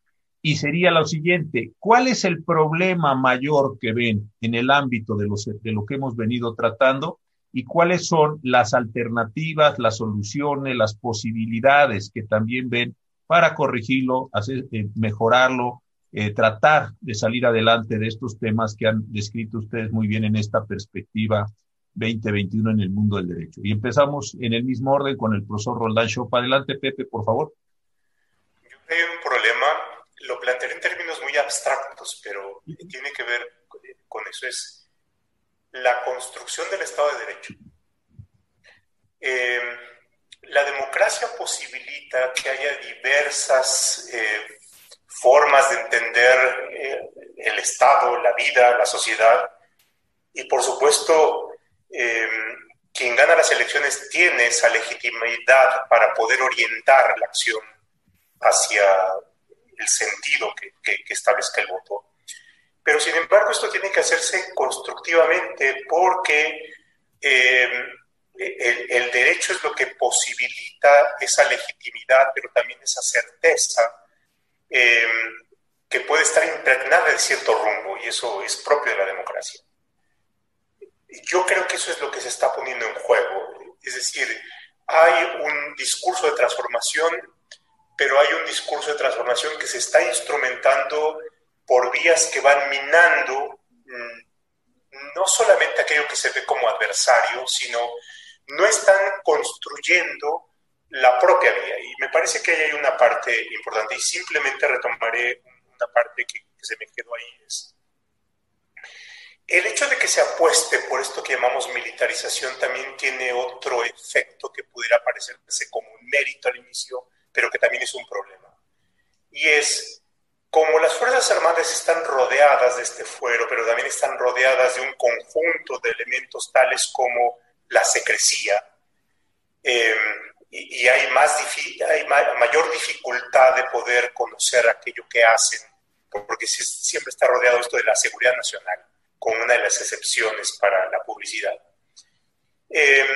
y sería lo siguiente, ¿cuál es el problema mayor que ven en el ámbito de, los, de lo que hemos venido tratando y cuáles son las alternativas, las soluciones, las posibilidades que también ven para corregirlo, hacer, eh, mejorarlo, eh, tratar de salir adelante de estos temas que han descrito ustedes muy bien en esta perspectiva 2021 en el mundo del derecho. Y empezamos en el mismo orden con el profesor Roldán Chopa. Adelante, Pepe, por favor. Yo creo un problema lo plantearé en términos muy abstractos, pero tiene que ver con eso, es la construcción del Estado de Derecho. Eh, la democracia posibilita que haya diversas eh, formas de entender eh, el Estado, la vida, la sociedad, y por supuesto, quien gana las elecciones tiene esa legitimidad para poder orientar la acción hacia el sentido que, establezca el voto. Pero sin embargo, esto tiene que hacerse constructivamente porque eh, el, derecho es lo que posibilita esa legitimidad, pero también esa certeza eh, que puede estar impregnada de cierto rumbo, y eso es propio de la democracia. Yo creo que eso es lo que se está poniendo en juego. Es decir, hay un discurso de transformación pero hay un discurso de transformación que se está instrumentando por vías que van minando mm, no solamente aquello que se ve como adversario, sino no están construyendo la propia vía. Y me parece que hay una parte importante y simplemente retomaré una parte que, se me quedó ahí. Es el hecho de que se apueste por esto que llamamos militarización también tiene otro efecto que pudiera parecerse como un mérito al inicio, pero que también es un problema. Y es como las Fuerzas Armadas están rodeadas de este fuero, pero también están rodeadas de un conjunto de elementos tales como la secrecía, em, y, hay, más, hay mayor dificultad de poder conocer aquello que hacen, porque siempre está rodeado esto de la seguridad nacional, con una de las excepciones para la publicidad. Em,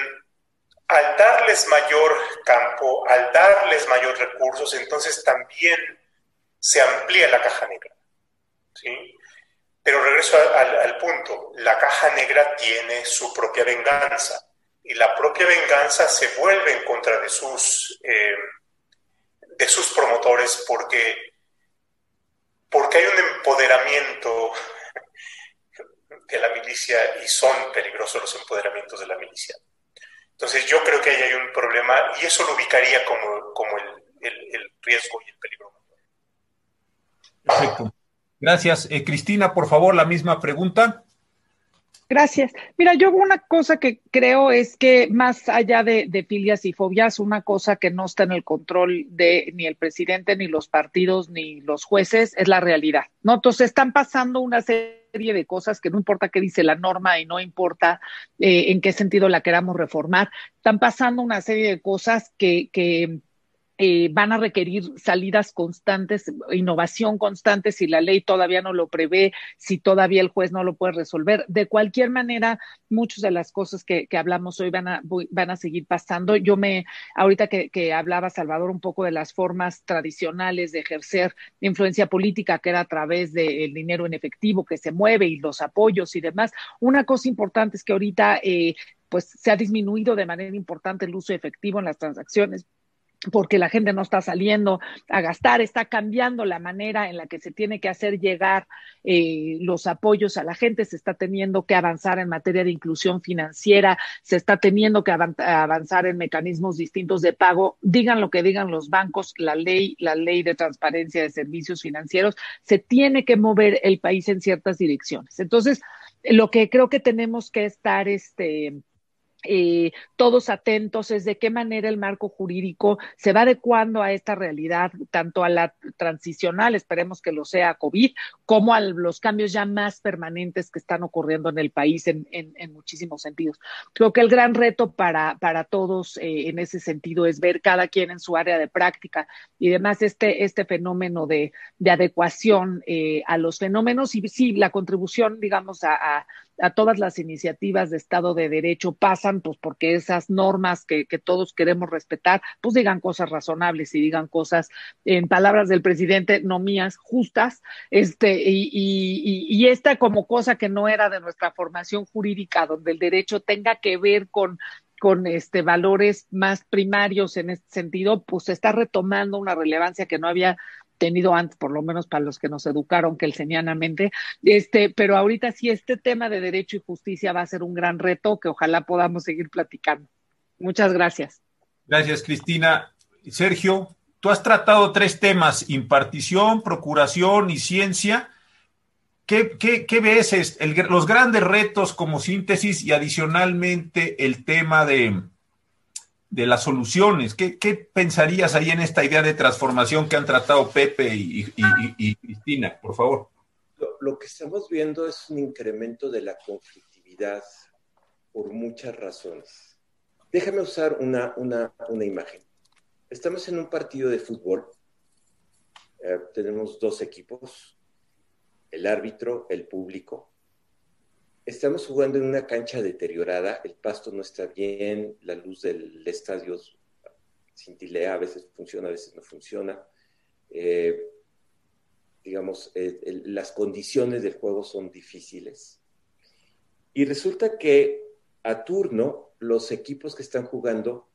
al darles mayor campo, al darles mayor recursos, entonces también se amplía la caja negra. ¿sí? Pero regreso al, punto, la caja negra tiene su propia venganza y la propia venganza se vuelve en contra de sus, eh, de sus promotores porque, porque hay un empoderamiento de la milicia y son peligrosos los empoderamientos de la milicia. Entonces yo creo que ahí hay un problema y eso lo ubicaría como, como el, el, riesgo y el peligro. Perfecto. Gracias. Eh, Cristina, por favor, la misma pregunta. Gracias. Mira, yo una cosa que creo es que más allá de, de, filias y fobias, una cosa que no está en el control de ni el presidente, ni los partidos, ni los jueces, es la realidad. ¿no? Entonces están pasando una serie serie de cosas que no importa qué dice la norma y no importa eh, en qué sentido la queramos reformar, están pasando una serie de cosas que, que eh, van a requerir salidas constantes, innovación constante si la ley todavía no lo prevé, si todavía el juez no lo puede resolver. De cualquier manera, muchas de las cosas que, hablamos hoy van a, van a seguir pasando. Yo me, ahorita que, que, hablaba Salvador un poco de las formas tradicionales de ejercer influencia política, que era a través del dinero en efectivo que se mueve y los apoyos y demás, una cosa importante es que ahorita eh, pues se ha disminuido de manera importante el uso efectivo en las transacciones porque la gente no está saliendo a gastar, está cambiando la manera en la que se tiene que hacer llegar eh, los apoyos a la gente, se está teniendo que avanzar en materia de inclusión financiera, se está teniendo que avanzar en mecanismos distintos de pago. Digan lo que digan los bancos, la ley, la ley de transparencia de servicios financieros, se tiene que mover el país en ciertas direcciones. Entonces, lo que creo que tenemos que estar este, eh, todos atentos es de qué manera el marco jurídico se va adecuando a esta realidad, tanto a la transicional, esperemos que lo sea COVID, como a los cambios ya más permanentes que están ocurriendo en el país en, muchísimos sentidos. Creo que el gran reto para, para todos eh, en ese sentido es ver cada quien en su área de práctica y además este, este fenómeno de, adecuación eh, a los fenómenos y sí, la contribución, digamos, a todas las iniciativas de Estado de Derecho pasan, pues porque esas normas que, que, todos queremos respetar, pues digan cosas razonables y digan cosas, en palabras del presidente, no mías, justas, este, y, y, y esta como cosa que no era de nuestra formación jurídica, donde el derecho tenga que ver con con este valores más primarios en este sentido, pues se está retomando una relevancia que no había tenido antes, por lo menos para los que nos educaron kelsenianamente, este, pero ahorita sí este tema de derecho y justicia va a ser un gran reto que ojalá podamos seguir platicando. Muchas gracias. Gracias, Cristina. Sergio, tú has tratado tres temas, impartición, procuración y ciencia. ¿Qué, qué, ves? los grandes retos como síntesis y adicionalmente el tema de, de las soluciones. ¿Qué, pensarías ahí en esta idea de transformación que han tratado Pepe y, Cristina? Por favor. Lo, que estamos viendo es un incremento de la conflictividad por muchas razones. Déjame usar una, una, imagen. Estamos en un partido de fútbol. Eh, tenemos dos equipos, el árbitro, el público. Estamos jugando en una cancha deteriorada, el pasto no está bien, la luz del estadio cintilea, a veces funciona, a veces no funciona. Eh, digamos, las condiciones del juego son difíciles. Y resulta que a turno los equipos que están jugando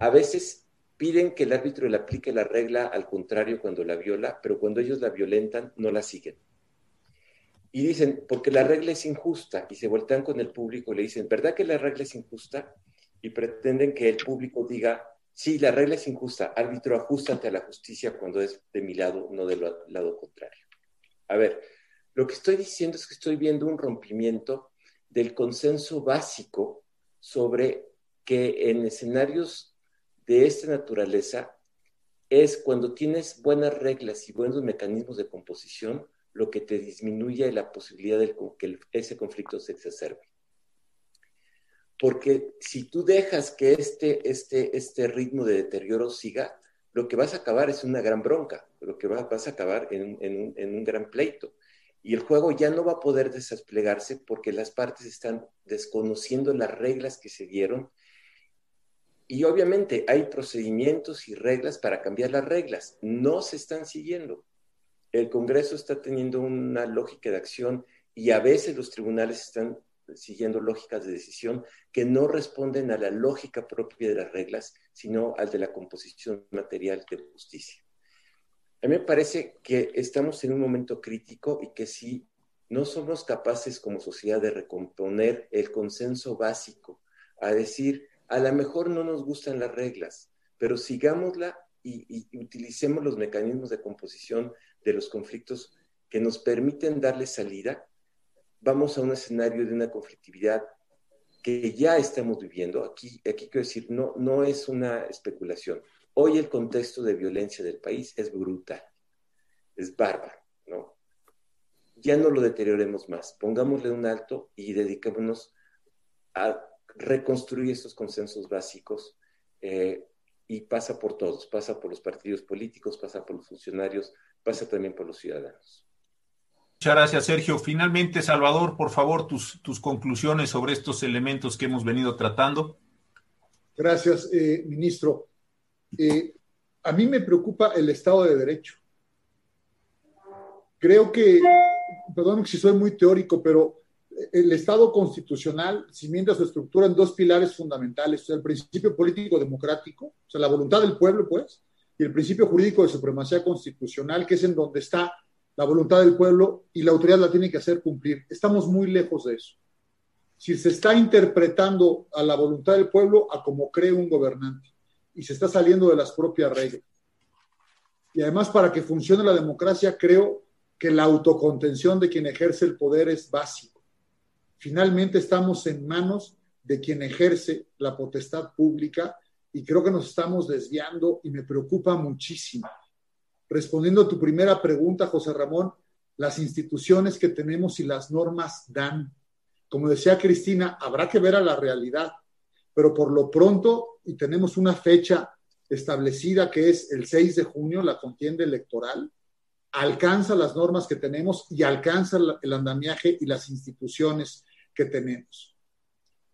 a veces piden que el árbitro le aplique la regla al contrario cuando la viola, pero cuando ellos la violentan no la siguen y dicen, porque la regla es injusta, y se voltean con el público y le dicen, ¿verdad que la regla es injusta? Y pretenden que el público diga, sí, la regla es injusta, árbitro, ajustate a la justicia cuando es de mi lado, no del lado contrario. A ver, lo que estoy diciendo es que estoy viendo un rompimiento del consenso básico sobre que en escenarios de esta naturaleza es cuando tienes buenas reglas y buenos mecanismos de composición, lo que te disminuye la posibilidad de que ese conflicto se exacerbe. Porque si tú dejas que este, este, este ritmo de deterioro siga, lo que vas a acabar es una gran bronca, lo que vas a acabar en, un, en un gran pleito. Y el juego ya no va a poder desplegarse porque las partes están desconociendo las reglas que se dieron. Y obviamente hay procedimientos y reglas para cambiar las reglas. No se están siguiendo. El Congreso está teniendo una lógica de acción y a veces los tribunales están siguiendo lógicas de decisión que no responden a la lógica propia de las reglas, sino al de la composición material de justicia. A mí me parece que estamos en un momento crítico y que si no somos capaces como sociedad de recomponer el consenso básico, a decir, a lo mejor no nos gustan las reglas, pero sigámosla y, y utilicemos los mecanismos de composición de los conflictos que nos permiten darle salida, vamos a un escenario de una conflictividad que ya estamos viviendo. Aquí, aquí quiero decir, no, no es una especulación. Hoy el contexto de violencia del país es brutal, es bárbaro, ¿no? Ya no lo deterioremos más, pongámosle un alto y dediquémonos a reconstruir estos consensos básicos eh, y pasa por todos, pasa por los partidos políticos, pasa por los funcionarios, pasa también por los ciudadanos. Muchas gracias, Sergio. Finalmente, Salvador, por favor, tus, tus conclusiones sobre estos elementos que hemos venido tratando. Gracias, eh, ministro. Eh, a mí me preocupa el Estado de Derecho. Creo que, perdón si soy muy teórico, pero el Estado constitucional cimienta su estructura en dos pilares fundamentales, o sea, el principio político democrático, o sea, la voluntad del pueblo, pues, y el principio jurídico de supremacía constitucional, que es en donde está la voluntad del pueblo y la autoridad la tiene que hacer cumplir. Estamos muy lejos de eso. Si se está interpretando a la voluntad del pueblo a como cree un gobernante y se está saliendo de las propias reglas. Y además, para que funcione la democracia, creo que la autocontención de quien ejerce el poder es básico. Finalmente estamos en manos de quien ejerce la potestad pública y creo que nos estamos desviando y me preocupa muchísimo respondiendo a tu primera pregunta, José Ramón, las instituciones que tenemos y las normas dan. Como decía Cristina, habrá que ver a la realidad, pero por lo pronto, y tenemos una fecha establecida que es el 6 de junio, la contienda electoral, alcanza las normas que tenemos y alcanza el andamiaje y las instituciones que tenemos.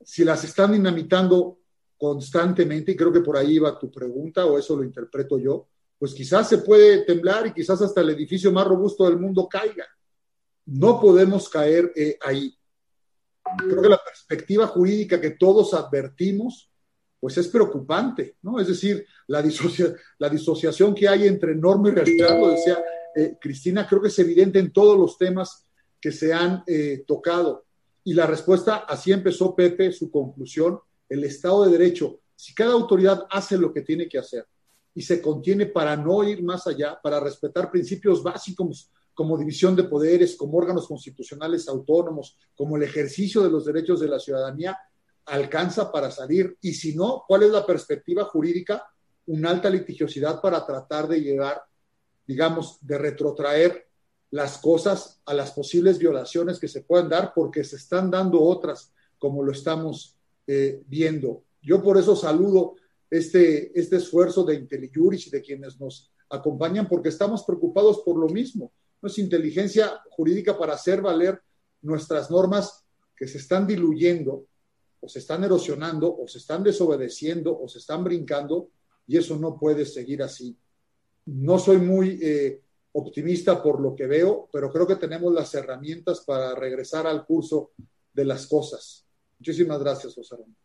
Si las están dinamitando constantemente, y creo que por ahí va tu pregunta, o eso lo interpreto yo, pues quizás se puede temblar y quizás hasta el edificio más robusto del mundo caiga. No podemos caer eh, ahí. Creo que la perspectiva jurídica que todos advertimos, pues es preocupante, ¿no? Es decir, la, la disociación que hay entre norma y realidad, lo decía eh, Cristina, creo que es evidente en todos los temas que se han eh, tocado. Y la respuesta, así empezó Pepe su conclusión, el Estado de Derecho. Si cada autoridad hace lo que tiene que hacer, y se contiene para no ir más allá, para respetar principios básicos como división de poderes, como órganos constitucionales autónomos, como el ejercicio de los derechos de la ciudadanía, alcanza para salir. Y si no, ¿cuál es la perspectiva jurídica? Una alta litigiosidad para tratar de llegar, digamos, de retrotraer las cosas a las posibles violaciones que se puedan dar, porque se están dando otras, como lo estamos eh, viendo. Yo por eso saludo este, este esfuerzo de IntelliJuris y de quienes nos acompañan, porque estamos preocupados por lo mismo. No es inteligencia jurídica para hacer valer nuestras normas que se están diluyendo, o se están erosionando, o se están desobedeciendo, o se están brincando, y eso no puede seguir así. No soy muy eh, optimista por lo que veo, pero creo que tenemos las herramientas para regresar al curso de las cosas. Muchísimas gracias, José Ramón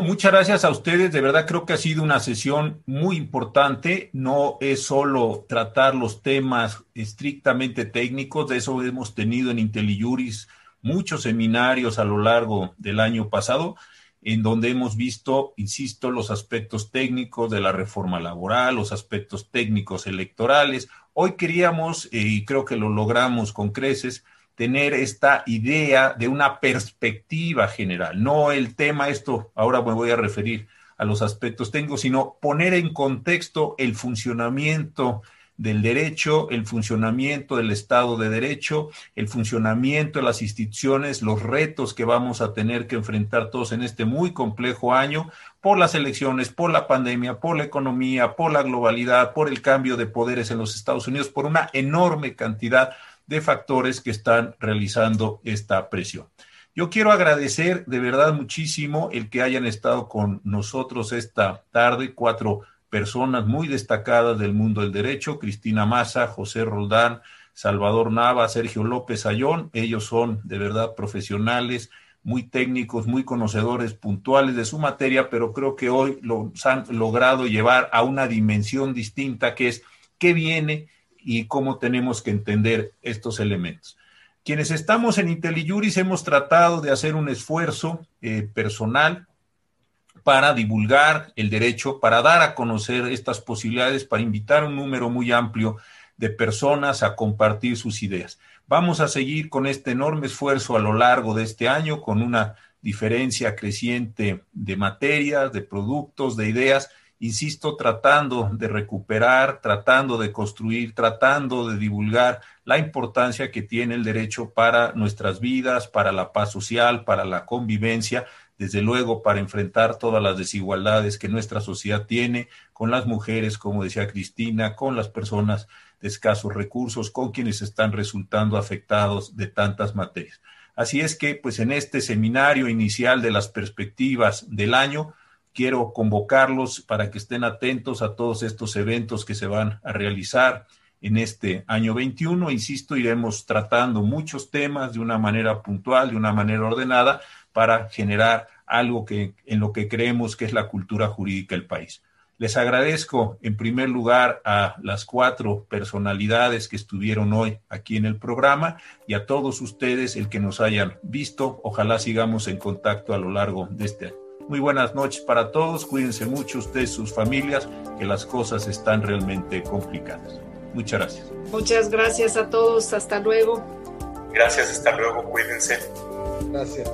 muchas gracias a ustedes. De verdad creo que ha sido una sesión muy importante. No es solo tratar los temas estrictamente técnicos. De eso hemos tenido en IntelliJuris muchos seminarios a lo largo del año pasado, en donde hemos visto, insisto, los aspectos técnicos de la reforma laboral, los aspectos técnicos electorales. Hoy queríamos, eh, y creo que lo logramos con creces, tener esta idea de una perspectiva general, no el tema, esto ahora me voy a referir a los aspectos técnicos, sino poner en contexto el funcionamiento del derecho, el funcionamiento del Estado de Derecho, el funcionamiento de las instituciones, los retos que vamos a tener que enfrentar todos en este muy complejo año por las elecciones, por la pandemia, por la economía, por la globalidad, por el cambio de poderes en los Estados Unidos, por una enorme cantidad factores que están realizando esta presión. Yo quiero agradecer de verdad muchísimo el que hayan estado con nosotros esta tarde, cuatro personas muy destacadas del mundo del derecho, Cristina Massa, José Roldán, Salvador Nava, Sergio López Ayón. Ellos son de verdad profesionales, muy técnicos, muy conocedores, puntuales de su materia, pero creo que hoy los han logrado llevar a una dimensión distinta que es qué viene y cómo tenemos que entender estos elementos. Quienes estamos en IntelliJuris hemos tratado de hacer un esfuerzo eh, personal para divulgar el derecho, para dar a conocer estas posibilidades, para invitar un número muy amplio de personas a compartir sus ideas. Vamos a seguir con este enorme esfuerzo a lo largo de este año, con una diferencia creciente de materias, de productos, de ideas, insisto, tratando de recuperar, tratando de construir, tratando de divulgar la importancia que tiene el derecho para nuestras vidas, para la paz social, para la convivencia, desde luego para enfrentar todas las desigualdades que nuestra sociedad tiene con las mujeres, como decía Cristina, con las personas de escasos recursos, con quienes están resultando afectados de tantas materias. Así es que, pues en este seminario inicial de las perspectivas del año, quiero convocarlos para que estén atentos a todos estos eventos que se van a realizar en este año 21. Insisto, iremos tratando muchos temas de una manera puntual, de una manera ordenada, para generar algo que, en lo que creemos que es la cultura jurídica del país. Les agradezco en primer lugar a las cuatro personalidades que estuvieron hoy aquí en el programa y a todos ustedes el que nos hayan visto. Ojalá sigamos en contacto a lo largo de este año. Muy buenas noches para todos, cuídense mucho ustedes, sus familias, que las cosas están realmente complicadas. Muchas gracias. Muchas gracias a todos, hasta luego. Gracias, hasta luego, cuídense. Gracias.